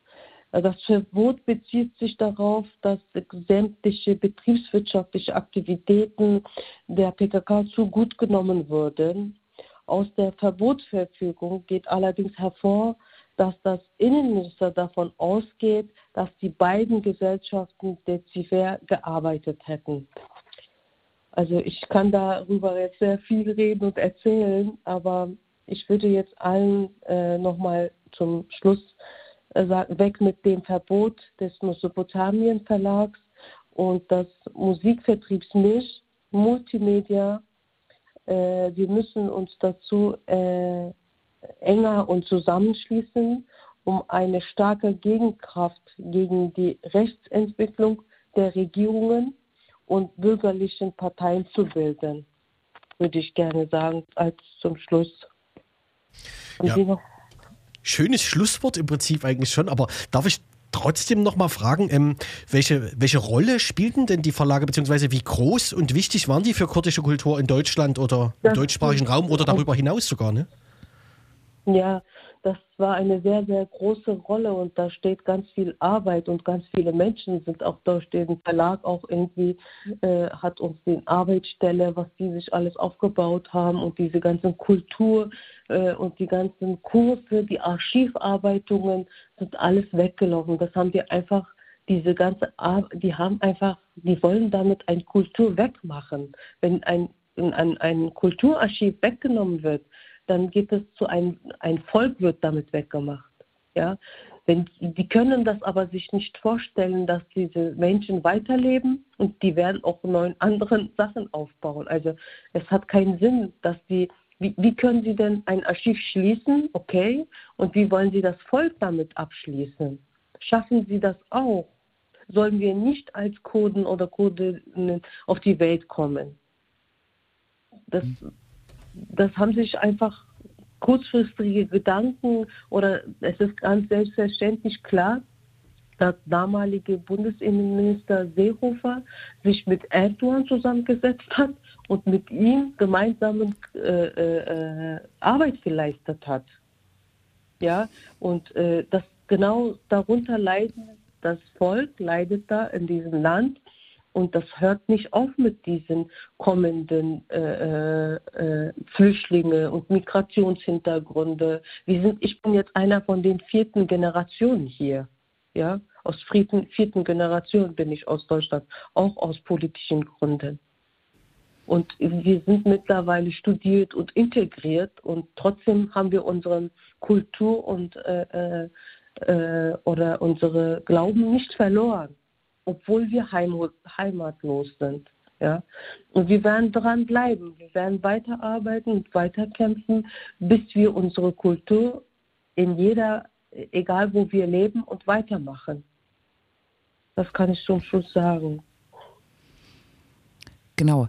äh, das Verbot bezieht sich darauf, dass sämtliche betriebswirtschaftliche Aktivitäten der PKK zu gut genommen wurden. Aus der Verbotsverfügung geht allerdings hervor, dass das Innenminister davon ausgeht, dass die beiden Gesellschaften dezifer gearbeitet hätten. Also ich kann darüber jetzt sehr viel reden und erzählen, aber ich würde jetzt allen äh, nochmal zum Schluss äh, sagen, weg mit dem Verbot des Mesopotamien Verlags und das Musikvertriebsmilch, Multimedia. Äh, wir müssen uns dazu äh, enger und zusammenschließen, um eine starke Gegenkraft gegen die Rechtsentwicklung der Regierungen und bürgerlichen Parteien zu bilden, würde ich gerne sagen, als zum Schluss. Ja. Schönes Schlusswort im Prinzip eigentlich schon, aber darf ich trotzdem noch mal fragen, ähm, welche, welche Rolle spielten denn die Verlage, beziehungsweise wie groß und wichtig waren die für kurdische Kultur in Deutschland oder im das deutschsprachigen Raum oder darüber hinaus sogar? Ne? Ja, das war eine sehr, sehr große Rolle und da steht ganz viel Arbeit und ganz viele Menschen sind auch durch den Verlag auch irgendwie, äh, hat uns den Arbeitsstelle, was die sich alles aufgebaut haben und diese ganzen Kultur äh, und die ganzen Kurse, die Archivarbeitungen sind alles weggelaufen. Das haben wir einfach diese ganze Arbeit, die haben einfach, die wollen damit eine Kultur wegmachen. Wenn ein, ein, ein Kulturarchiv weggenommen wird, dann geht es zu einem, ein Volk wird damit weggemacht. Ja? Wenn, die können das aber sich nicht vorstellen, dass diese Menschen weiterleben und die werden auch neuen anderen Sachen aufbauen. Also es hat keinen Sinn, dass die, wie, wie können sie denn ein Archiv schließen, okay, und wie wollen sie das Volk damit abschließen? Schaffen sie das auch? Sollen wir nicht als Kurden oder Kurdinnen auf die Welt kommen? Das, das haben sich einfach kurzfristige Gedanken oder es ist ganz selbstverständlich klar, dass damalige Bundesinnenminister Seehofer sich mit Erdogan zusammengesetzt hat und mit ihm gemeinsam äh, äh, Arbeit geleistet hat. Ja, und äh, das genau darunter leiden das Volk, leidet da in diesem Land und das hört nicht auf mit diesen kommenden äh, äh, Flüchtlinge und Migrationshintergründe. Wir sind, ich bin jetzt einer von den vierten Generationen hier. Ja? Aus vierten, vierten Generation bin ich aus Deutschland, auch aus politischen Gründen. Und wir sind mittlerweile studiert und integriert und trotzdem haben wir unsere Kultur und äh, äh, äh oder unsere Glauben nicht verloren obwohl wir heimatlos sind. Ja? Und wir werden dranbleiben. Wir werden weiterarbeiten und weiterkämpfen, bis wir unsere Kultur in jeder, egal wo wir leben, und weitermachen. Das kann ich zum Schluss sagen. Genau.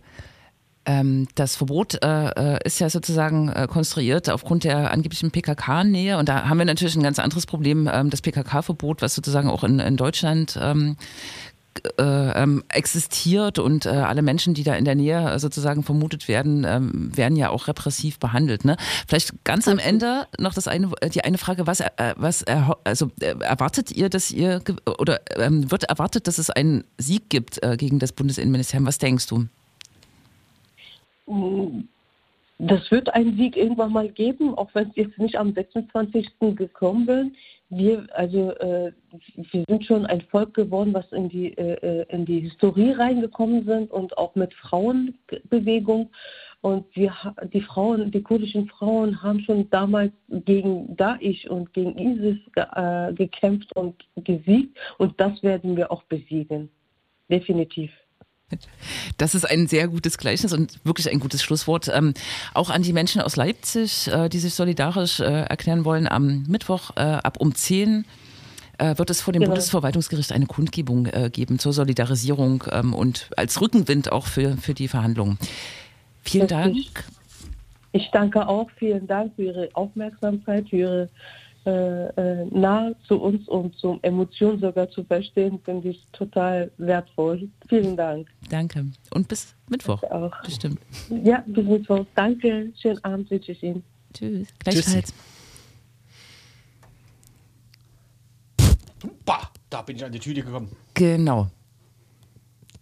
Ähm, das Verbot äh, äh, ist ja sozusagen äh, konstruiert aufgrund der angeblichen PKK-Nähe. Und da haben wir natürlich ein ganz anderes Problem. Ähm, das PKK-Verbot, was sozusagen auch in, in Deutschland ähm, äh, ähm, existiert und äh, alle Menschen, die da in der Nähe sozusagen vermutet werden, ähm, werden ja auch repressiv behandelt. Ne? Vielleicht ganz am Ende noch das eine, die eine Frage, was, äh, was also erwartet ihr, dass ihr oder ähm, wird erwartet, dass es einen Sieg gibt gegen das Bundesinnenministerium? Was denkst du? Das wird einen Sieg irgendwann mal geben, auch wenn es jetzt nicht am 26. gekommen wird wir, also äh, wir sind schon ein Volk geworden, was in die, äh, in die Historie reingekommen sind und auch mit Frauenbewegung. Und wir, die Frauen, die kurdischen Frauen haben schon damals gegen Daesh und gegen ISIS äh, gekämpft und gesiegt. Und das werden wir auch besiegen. Definitiv. Das ist ein sehr gutes Gleichnis und wirklich ein gutes Schlusswort. Ähm, auch an die Menschen aus Leipzig, äh, die sich solidarisch äh, erklären wollen, am Mittwoch äh, ab um 10 äh, wird es vor dem genau. Bundesverwaltungsgericht eine Kundgebung äh, geben zur Solidarisierung ähm, und als Rückenwind auch für, für die Verhandlungen. Vielen Dank. Ich danke auch. Vielen Dank für Ihre Aufmerksamkeit, für Ihre äh, äh, nah zu uns und zum Emotionen sogar zu verstehen, finde ich total wertvoll. Vielen Dank. Danke. Und bis Mittwoch. Ich auch. Bestimmt. Ja, bis Mittwoch. Danke. Schönen Abend wünsche ich Ihnen. Tschüss. Gleichfalls. Bah, da bin ich an die Tüte gekommen. Genau.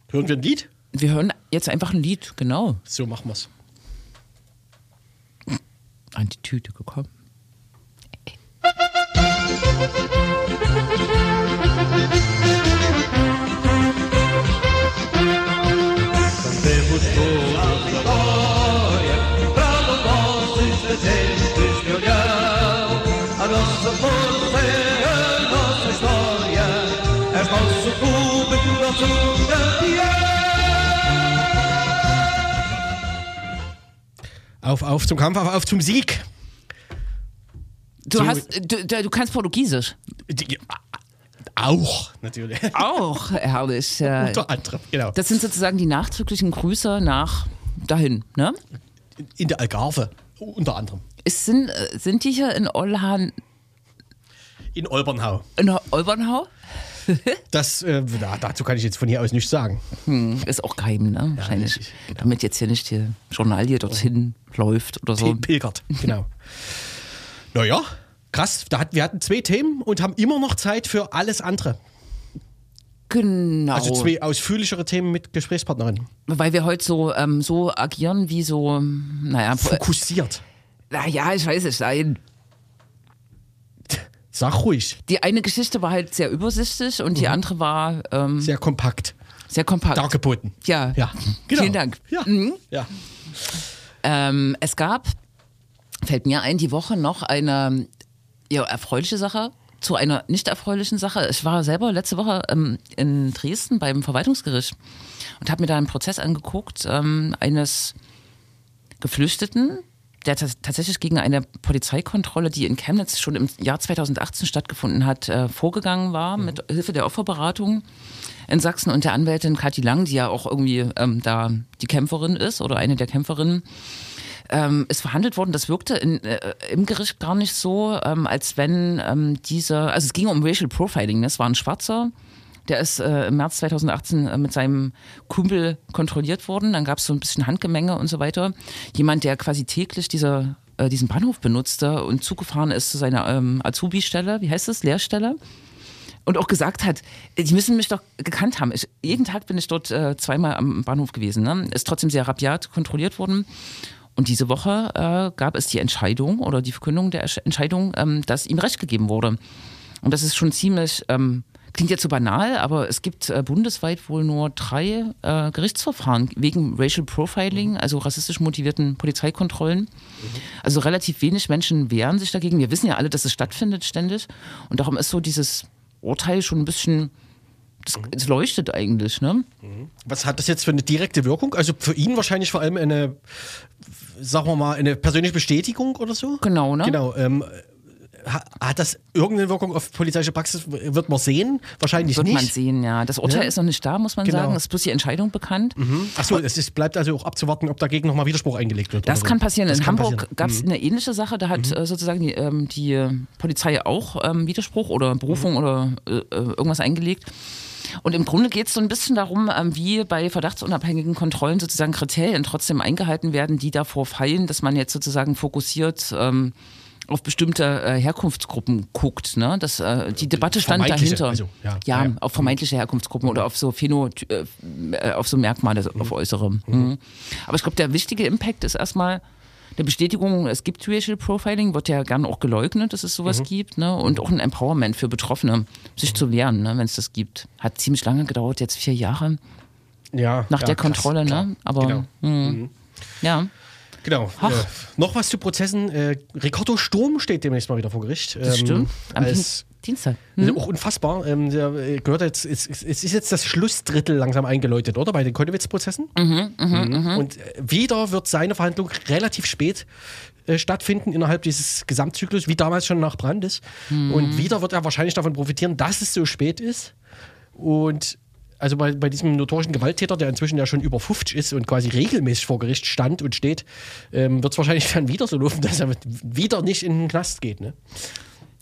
Hören wir ein Lied? Wir hören jetzt einfach ein Lied, genau. So machen wir es. An die Tüte gekommen. Auf, auf zum Kampf, auf, auf zum Sieg. Du, So- hast, du, du kannst Portugiesisch. Die, auch, natürlich. Auch, herrlich. Äh, Unter anderem, genau. Das sind sozusagen die nachdrücklichen Grüße nach dahin, ne? In der Algarve, unter anderem. Ist, sind, äh, sind die hier in Olhan, In Olbernhau. in Olbernhau? Das, äh, dazu kann ich jetzt von hier aus nichts sagen. Hm, ist auch geheim, ne? Wahrscheinlich. richtig, genau. Damit jetzt hier nicht die Journalie dorthin läuft oder so. Pil- Pilgert, genau. naja, krass. Da hat, wir hatten zwei Themen und haben immer noch Zeit für alles andere. Genau. Also zwei ausführlichere Themen mit Gesprächspartnerinnen. Weil wir heute so, ähm, so agieren wie so, naja, Fokussiert. naja, ich weiß nicht, nein. Sag ruhig. Die eine Geschichte war halt sehr übersichtlich und Mhm. die andere war ähm, Sehr kompakt. sehr kompakt. Dargeboten. Ja. Ja, genau. Vielen Dank. Ja. Mhm. ja. Ähm, es gab, fällt mir ein, die Woche noch eine ja, erfreuliche Sache zu einer nicht erfreulichen Sache. Ich war selber letzte Woche ähm, in Dresden beim Verwaltungsgericht und habe mir da einen Prozess angeguckt ähm, eines Geflüchteten, der tats- tatsächlich gegen eine Polizeikontrolle, die in Chemnitz schon im Jahr 2018 stattgefunden hat, äh, vorgegangen war mit Hilfe der Opferberatung in Sachsen und der Anwältin Kathi Lang, die ja auch irgendwie ähm, da die Kämpferin ist oder eine der Kämpferinnen ähm, ist verhandelt worden. Das wirkte in, äh, im Gericht gar nicht so, ähm, als wenn ähm, dieser, also es ging um Racial Profiling, ne? es war ein Schwarzer, der ist äh, im März 2018 äh, mit seinem Kumpel kontrolliert worden. Dann gab es so ein bisschen Handgemenge und so weiter. Jemand, der quasi täglich diese, äh, diesen Bahnhof benutzte und zugefahren ist zu seiner ähm, Azubi-Stelle, wie heißt das, Lehrstelle? und auch gesagt hat, die müssen mich doch gekannt haben. Ich, jeden Tag bin ich dort äh, zweimal am Bahnhof gewesen. Ne? Ist trotzdem sehr rabiat kontrolliert worden. Und diese Woche äh, gab es die Entscheidung oder die Verkündung der Entscheidung, ähm, dass ihm Recht gegeben wurde. Und das ist schon ziemlich, ähm, klingt jetzt so banal, aber es gibt äh, bundesweit wohl nur drei äh, Gerichtsverfahren wegen Racial Profiling, also rassistisch motivierten Polizeikontrollen. Also relativ wenig Menschen wehren sich dagegen. Wir wissen ja alle, dass es stattfindet ständig. Und darum ist so dieses Urteil schon ein bisschen, das, es leuchtet eigentlich, ne? Was hat das jetzt für eine direkte Wirkung? Also für ihn wahrscheinlich vor allem eine, sagen wir mal, eine persönliche Bestätigung oder so? Genau, ne? Genau. Ähm, hat das irgendeine Wirkung auf polizeiliche Praxis? Wird man sehen? Wahrscheinlich Wird nicht. man sehen, ja. Das Urteil Ja. ist noch nicht da, muss man Genau. sagen. Es ist bloß die Entscheidung bekannt. Achso, es ist, bleibt also auch abzuwarten, ob dagegen nochmal Widerspruch eingelegt wird. Das oder so. kann passieren. Das In kann Hamburg. Mhm. gab es eine ähnliche Sache. Da hat äh, sozusagen die, ähm, die Polizei auch ähm, Widerspruch oder Berufung Mhm. oder äh, äh, irgendwas eingelegt. Und im Grunde geht es so ein bisschen darum, ähm, wie bei verdachtsunabhängigen Kontrollen sozusagen Kriterien trotzdem eingehalten werden, die davor fallen, dass man jetzt sozusagen fokussiert ähm, auf bestimmte äh, Herkunftsgruppen guckt. Ne? Das, äh, die Debatte stand dahinter. also, ja. ja, Ja, auf vermeintliche Herkunftsgruppen oder auf so Phäno, äh, äh, auf so Merkmale, so auf äußere. Mhm. Aber ich glaube, der wichtige Impact ist erstmal der Bestätigung, es gibt Racial Profiling, wird ja gerne auch geleugnet, dass es sowas gibt, ne? Und auch ein Empowerment für Betroffene, sich zu wehren, ne, wenn es das gibt. Hat ziemlich lange gedauert, jetzt vier Jahre ja, nach ja, der krass, Kontrolle, klar. ne? Aber Genau. mh, ja. Genau. Äh, noch was zu Prozessen. Äh, Ricardo Sturm steht demnächst mal wieder vor Gericht. Das Ähm, stimmt. Am Als, Dienstag. Das ist auch unfassbar. Ähm, der äh, gehört jetzt, es, es es ist jetzt das Schlussdrittel langsam eingeläutet, oder? Bei den Konowitz-Prozessen. Mhm, Und äh, wieder wird seine Verhandlung relativ spät äh, stattfinden innerhalb dieses Gesamtzyklus, wie damals schon nach Brandes. Und wieder wird er wahrscheinlich davon profitieren, dass es so spät ist. Und also bei, bei diesem notorischen Gewalttäter, der inzwischen ja schon über 50 ist und quasi regelmäßig vor Gericht stand und steht, ähm, wird es wahrscheinlich dann wieder so laufen, dass er wieder nicht in den Knast geht. Ne?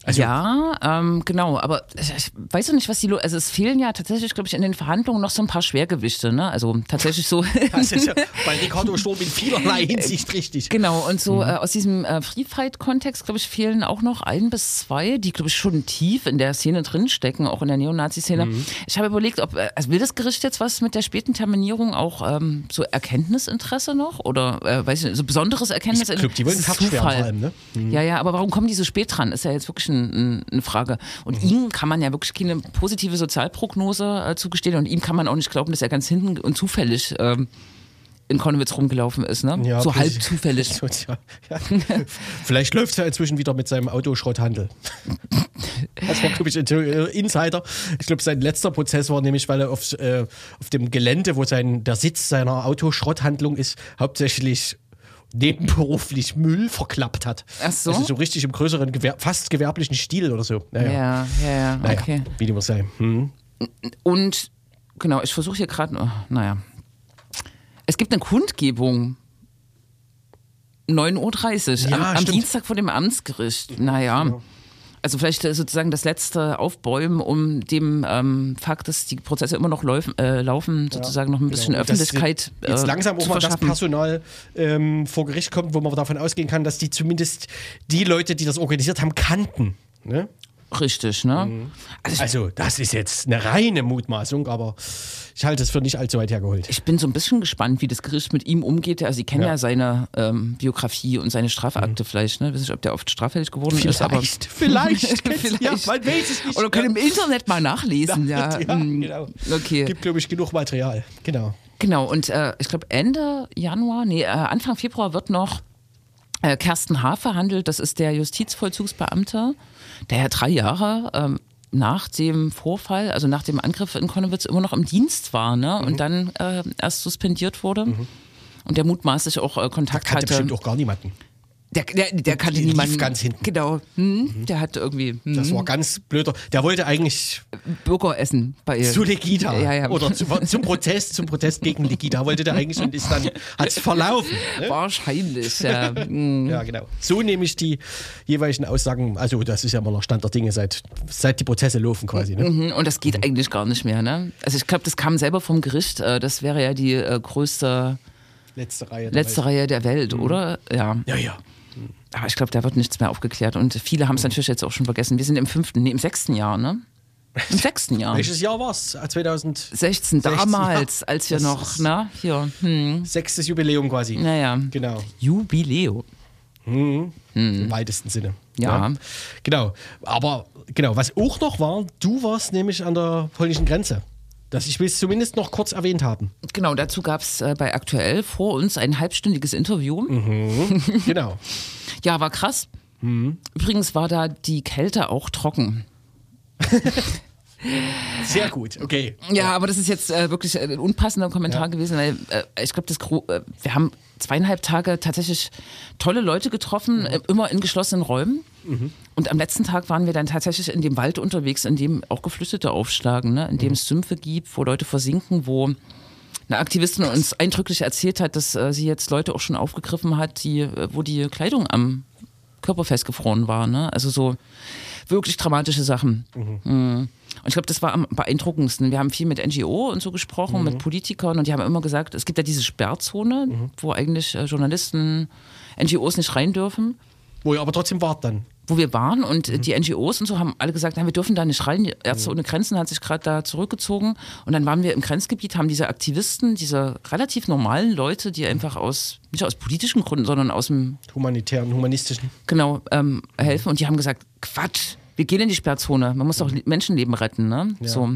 Also- ja, ähm, genau, aber ich, ich weiß noch nicht, was die, lo- also es fehlen ja tatsächlich, glaube ich, in den Verhandlungen noch so ein paar Schwergewichte, ne? Also tatsächlich so. Das ist ja bei Ricardo Sturm in vielerlei Hinsicht richtig. Genau, und so äh, aus diesem äh, Free Fight-Kontext, glaube ich, fehlen auch noch ein bis zwei, die, glaube ich, schon tief in der Szene drinstecken, auch in der Neonazi-Szene. Ich habe überlegt, ob, äh, also will das Gericht jetzt was mit der späten Terminierung auch ähm, so Erkenntnisinteresse noch? Oder, äh, weiß ich nicht, so besonderes Erkenntnis? Ich glaub, die wollen vor allem, ne? Ja, ja, aber warum kommen die so spät dran? Ist ja jetzt wirklich ein, ein, eine Frage. Und Mhm. ihm kann man ja wirklich keine positive Sozialprognose äh, zugestehen und ihm kann man auch nicht glauben, dass er ganz hinten und zufällig ähm, in Konowitz rumgelaufen ist, ne? Ja, so halb zufällig. So, ja. Vielleicht läuft es ja inzwischen wieder mit seinem Autoschrotthandel. Das war, glaube ich, äh, Insider. Ich glaube, sein letzter Prozess war nämlich, weil er auf, äh, auf dem Gelände, wo sein, der Sitz seiner Autoschrotthandlung ist, hauptsächlich nebenberuflich Müll verklappt hat. Ach so? Also so richtig im größeren, Gewer fast gewerblichen Stil oder so. Naja. Ja, ja, ja, Naja, okay. wie dem auch sei. Hm. Und genau, ich versuche hier gerade, oh, naja. Es gibt eine Kundgebung. 9.30 Uhr Ja, am, am. Dienstag vor dem Amtsgericht. Naja. Also vielleicht äh, sozusagen das letzte Aufbäumen, um dem ähm, Fakt, dass die Prozesse immer noch laufen, äh, laufen sozusagen noch ein bisschen Genau. Und dass Öffentlichkeit Jetzt äh, langsam auch mal das. Personal ähm, vor Gericht kommt, wo man davon ausgehen kann, dass die zumindest die Leute, die das organisiert haben, kannten. Ne? Richtig, ne? Mhm. Also ich, Also, das ist jetzt eine reine Mutmaßung, aber ich halte es für nicht allzu weit hergeholt. ich bin so ein bisschen gespannt, wie das Gericht mit ihm umgeht. Also Sie kennen ja, Ja. Mhm. seine ähm, Biografie und seine Strafakte vielleicht. Ne? Weiß nicht, ob der oft straffällig geworden ist, aber Vielleicht, vielleicht, Vielleicht. ja, man weiß es nicht. Oder können im Internet mal nachlesen. Ja, ja, mm, genau. Okay. Gibt, glaube ich, genug Material. Genau. Genau, und äh, ich glaube Ende Januar, nee, äh, Anfang Februar wird noch äh, Kersten H. verhandelt. Das ist der Justizvollzugsbeamte, der ja drei Jahre ähm, nach dem Vorfall, also nach dem Angriff in Konnewitz immer noch im Dienst war ne? Mhm. und dann äh, erst suspendiert wurde. Und der mutmaßlich auch äh, Kontakt Kannte hatte. bestimmt auch gar niemanden. Der, der, der kannte lief niemanden. ganz hinten. Genau. Hm, Der hatte irgendwie hm, Das war ganz blöder. Der wollte eigentlich Bürgeressen bei ihr. zu Legida. Ja, ja. Oder zu, zum Protest, zum Protest gegen Legida wollte der eigentlich und ist dann, hat es verlaufen. Ne? Wahrscheinlich, ja. Hm. Ja, genau. So nehme ich die jeweiligen Aussagen, also das ist ja immer noch Stand der Dinge, seit, seit die Prozesse laufen quasi. Ne? Mhm, Und das geht eigentlich gar nicht mehr, ne? Also ich glaube, das kam selber vom Gericht. äh, Das wäre ja die äh, größte Letzte Reihe. letzte Reihe der Welt, oder? Ja. Ja, ja. Aber ich glaube, da wird nichts mehr aufgeklärt. Und viele haben es natürlich jetzt auch schon vergessen. Wir sind im fünften, nee, im sechsten Jahr, ne? Im sechsten Jahr. Welches Jahr war es? 2006. 16, damals, ja. als wir Das noch, ist- ne? Hier. Hm. Jubiläum quasi. Naja. Genau. Jubiläum. Im weitesten Sinne. Ja. Genau. Aber genau, was auch noch war, du warst nämlich an der polnischen Grenze. Das ich will es zumindest noch kurz erwähnt haben. Genau, dazu gab es äh, bei Aktuell vor uns ein halbstündiges Interview. genau. Ja, war krass. Übrigens war da die Kälte auch trocken. Sehr gut. Okay. Ja, aber das ist jetzt äh, wirklich ein unpassender Kommentar gewesen, weil äh, ich glaube, äh, wir haben zweieinhalb Tage tatsächlich tolle Leute getroffen, äh, immer in geschlossenen Räumen. Und am letzten Tag waren wir dann tatsächlich in dem Wald unterwegs, in dem auch Geflüchtete aufschlagen, ne? in dem es Sümpfe gibt, wo Leute versinken, wo eine Aktivistin uns eindrücklich erzählt hat, dass äh, sie jetzt Leute auch schon aufgegriffen hat, die, äh, wo die Kleidung am Körper festgefroren war. Ne? Also so wirklich dramatische Sachen. Mhm. Und ich glaube, das war am beeindruckendsten. Wir haben viel mit NGO und so gesprochen, mit Politikern und die haben immer gesagt, es gibt ja diese Sperrzone, wo eigentlich äh, Journalisten, NGOs nicht rein dürfen Wo ihr aber trotzdem wart dann. wo wir waren und äh, die NGOs und so haben alle gesagt, nein, wir dürfen da nicht rein. Die Ärzte ohne Grenzen hat sich gerade da zurückgezogen und dann waren wir im Grenzgebiet, haben diese Aktivisten, diese relativ normalen Leute, die einfach aus, nicht aus politischen Gründen, sondern aus dem, Humanitären, humanistischen. genau, ähm, helfen und die haben gesagt, Quatsch, wir gehen in die Sperrzone, man muss doch Le- Menschenleben retten, ne? So,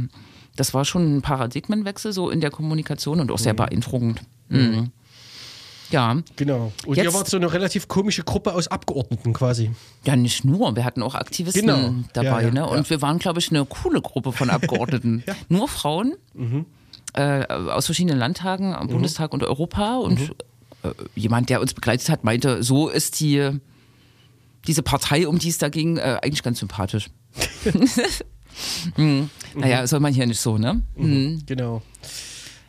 das war schon ein Paradigmenwechsel so in der Kommunikation und auch sehr beeindruckend. Mhm. Ja, Genau. Und Jetzt- ihr wart so eine relativ komische Gruppe aus Abgeordneten quasi. Ja, nicht nur. Wir hatten auch Aktivisten Genau. dabei. Ja, ja, ne? Und ja. wir waren, glaube ich, eine coole Gruppe von Abgeordneten. Nur Frauen Mhm. äh, aus verschiedenen Landtagen, am Bundestag und Europa. Und Mhm. äh, jemand, der uns begleitet hat, meinte, so ist die, diese Partei, um die es da ging, äh, eigentlich ganz sympathisch. hm. Naja, soll man hier nicht so, ne? Mhm. Genau.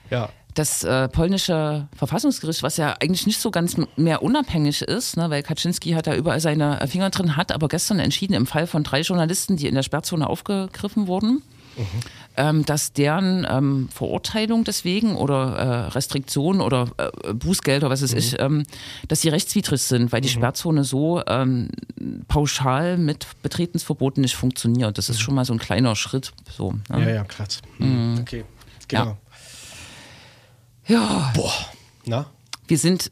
Ja. das äh, polnische Verfassungsgericht, was ja eigentlich nicht so ganz mehr unabhängig ist, ne, weil Kaczynski hat da überall seine Finger drin, hat aber gestern entschieden, im Fall von drei Journalisten, die in der Sperrzone aufgegriffen wurden, ähm, dass deren ähm, Verurteilung deswegen oder äh, Restriktionen oder äh, Bußgelder, was weiß ich, ähm, dass sie rechtswidrig sind, weil die Sperrzone so ähm, pauschal mit Betretensverboten nicht funktioniert. Das ist schon mal so ein kleiner Schritt. So, Ja, ne? ja, krass. Mhm. Okay. Genau. ja. Boah. Na? Wir sind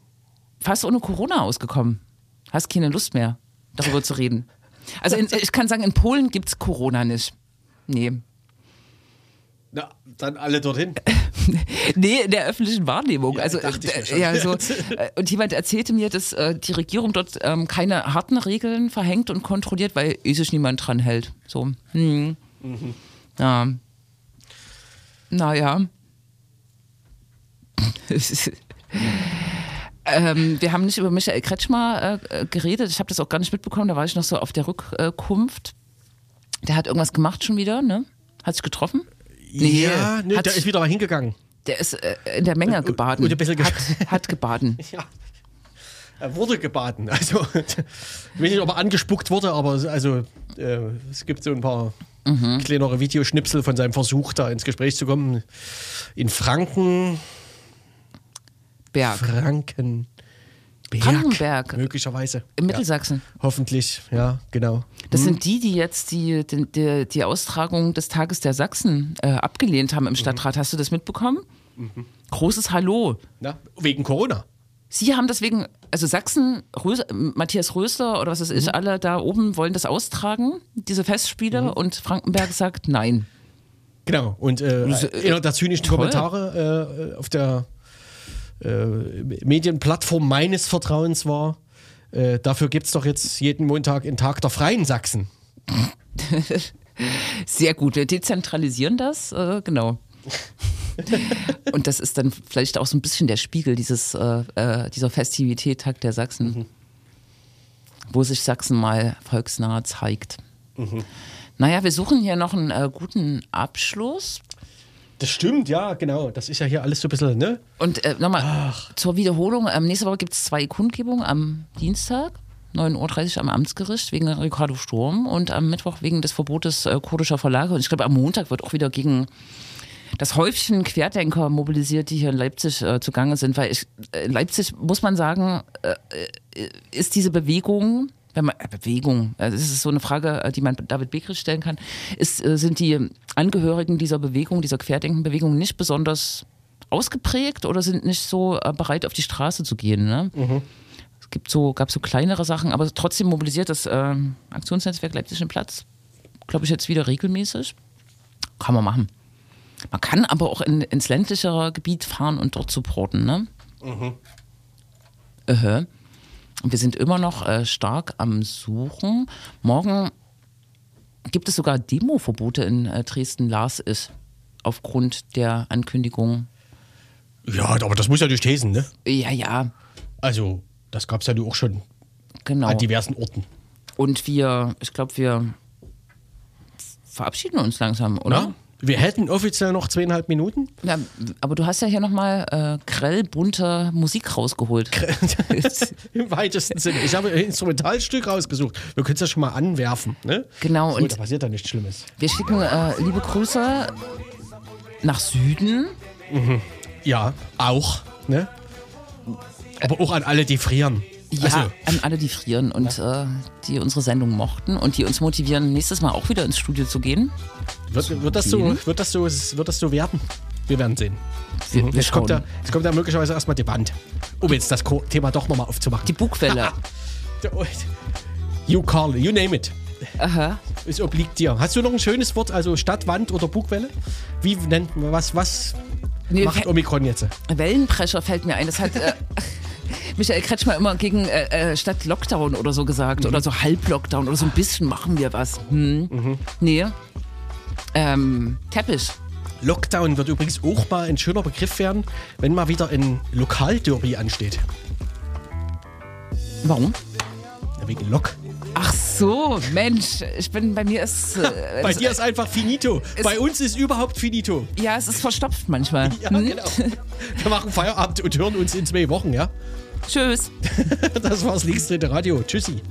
fast ohne Corona ausgekommen. Hast keine Lust mehr, darüber zu reden. Also in, ich kann sagen, in Polen gibt es Corona nicht. Nee. Dann alle dorthin. Nee, in der öffentlichen Wahrnehmung. Ja, also, dachte ich mir äh, ja, so, äh, und jemand erzählte mir, dass äh, die Regierung dort ähm, keine harten Regeln verhängt und kontrolliert, weil eh sich niemand dran hält. So. Hm. Mhm. Ja. Naja. Ähm, wir haben nicht über Michael Kretschmer äh, geredet. Ich habe das auch gar nicht mitbekommen. Da war ich noch so auf der Rückkunft. Der hat irgendwas gemacht schon wieder, ne? Hat sich getroffen? Nee, ja, nee, hat- der ist wieder hingegangen. Der ist äh, in der Menge gebaden. und ein bisschen hat, hat gebaden. Ja. Er wurde gebaden. Also, ich weiß nicht, ob er angespuckt wurde, aber es- also, äh, es gibt so ein paar Mhm. kleinere Videoschnipsel von seinem Versuch, da ins Gespräch zu kommen. In Franken. Berg. Franken. Berg, Frankenberg. Möglicherweise. In Mittelsachsen. Ja, hoffentlich, ja, genau. Das sind die, die jetzt die, die, die, Austragung des Tages der Sachsen äh, abgelehnt haben im Stadtrat. Hast du das mitbekommen? Großes Hallo. Na, wegen Corona. Sie haben deswegen, also Sachsen, Rös, Matthias Rösler oder was weiß ich, alle da oben wollen das austragen, diese Festspiele, und Frankenberg sagt nein. Genau. Und äh, Das ist, äh, der zynischen toll. Kommentare äh, auf der Medienplattform meines Vertrauens war, äh, dafür gibt es doch jetzt jeden Montag einen Tag der Freien Sachsen. Sehr gut, wir dezentralisieren das, äh, genau. Und das ist dann vielleicht auch so ein bisschen der Spiegel dieses, äh, äh, dieser Festivität Tag der Sachsen, wo sich Sachsen mal volksnah zeigt. Naja, wir suchen hier noch einen äh, guten Abschluss. Das stimmt, ja, genau. Das ist ja hier alles so ein bisschen, ne? Und äh, nochmal zur Wiederholung. Ähm, nächste Woche gibt es zwei Kundgebungen am Dienstag. 9.30 Uhr am Amtsgericht wegen Ricardo Sturm und am Mittwoch wegen des Verbotes äh, kurdischer Verlage. Und ich glaube, am Montag wird auch wieder gegen das Häufchen Querdenker mobilisiert, die hier in Leipzig äh, zugange sind. Weil ich, äh, in Leipzig, muss man sagen, äh, äh, ist diese Bewegung, wenn man, äh, Bewegung, äh, das ist so eine Frage, äh, die man David Begrich stellen kann, ist, äh, sind die Angehörigen dieser Bewegung, dieser Querdenkenbewegung nicht besonders ausgeprägt oder sind nicht so bereit, auf die Straße zu gehen. Ne? Es gibt so, gab so kleinere Sachen, aber trotzdem mobilisiert das äh, Aktionsnetzwerk Leipzig den Platz, glaube ich, jetzt wieder regelmäßig. Kann man machen. Man kann aber auch in, ins ländlichere Gebiet fahren und dort supporten. Ne? Äh. Und wir sind immer noch äh, stark am Suchen. Morgen gibt es sogar Demoverbote in äh, Dresden-Lars ist aufgrund der Ankündigung. Ja, aber das muss ja durch Thesen, ne? Ja, ja, Also, das gab es ja auch schon genau. an diversen Orten. Und wir, ich glaube, wir verabschieden uns langsam, oder? Na? Wir hätten offiziell noch zweieinhalb Minuten. Ja, aber du hast ja hier nochmal äh, grell bunte Musik rausgeholt. Im weitesten Sinne. Ich habe ein Instrumentalstück rausgesucht. Wir können es ja schon mal anwerfen. Ne? Genau, So, und- da passiert ja nichts Schlimmes. Wir schicken äh, liebe Grüße nach Süden. Ja, auch. Ne? Aber auch an alle, die frieren. Ja, Also, an alle, die frieren und äh, die unsere Sendung mochten und die uns motivieren, nächstes Mal auch wieder ins Studio zu gehen. wird, wird, das so, wird, das so, wird das so werden? Wir werden sehen. Wir, wir Jetzt kommt, da, jetzt kommt da möglicherweise erstmal die Wand. Um jetzt das Thema doch nochmal aufzumachen. Die Bugwelle. You call it, you name it. Aha. Es obliegt dir. Hast du noch ein schönes Wort, also Stadt, Wand oder Bugwelle? Wie nennt man was? Was Nee, macht Omikron jetzt? Wellenprescher fällt mir ein. Das hat äh, Michael Kretschmer immer gegen äh, äh, statt Lockdown oder so gesagt. Oder so Halb-Lockdown oder so ein bisschen machen wir was. Hm. Nee. Ähm, Teppich. Lockdown wird übrigens auch mal ein schöner Begriff werden, wenn mal wieder ein Lokalderby ansteht. Warum? Ja, wegen Lock. Ach so, Mensch, ich bin bei mir ist äh, Bei dir ist einfach finito. Bei uns ist überhaupt finito. ja, es ist verstopft manchmal. Ja, Hm? genau. Wir machen Feierabend und hören uns in zwei Wochen, ja? Tschüss. Das war's linksdrehte Radio. Tschüssi.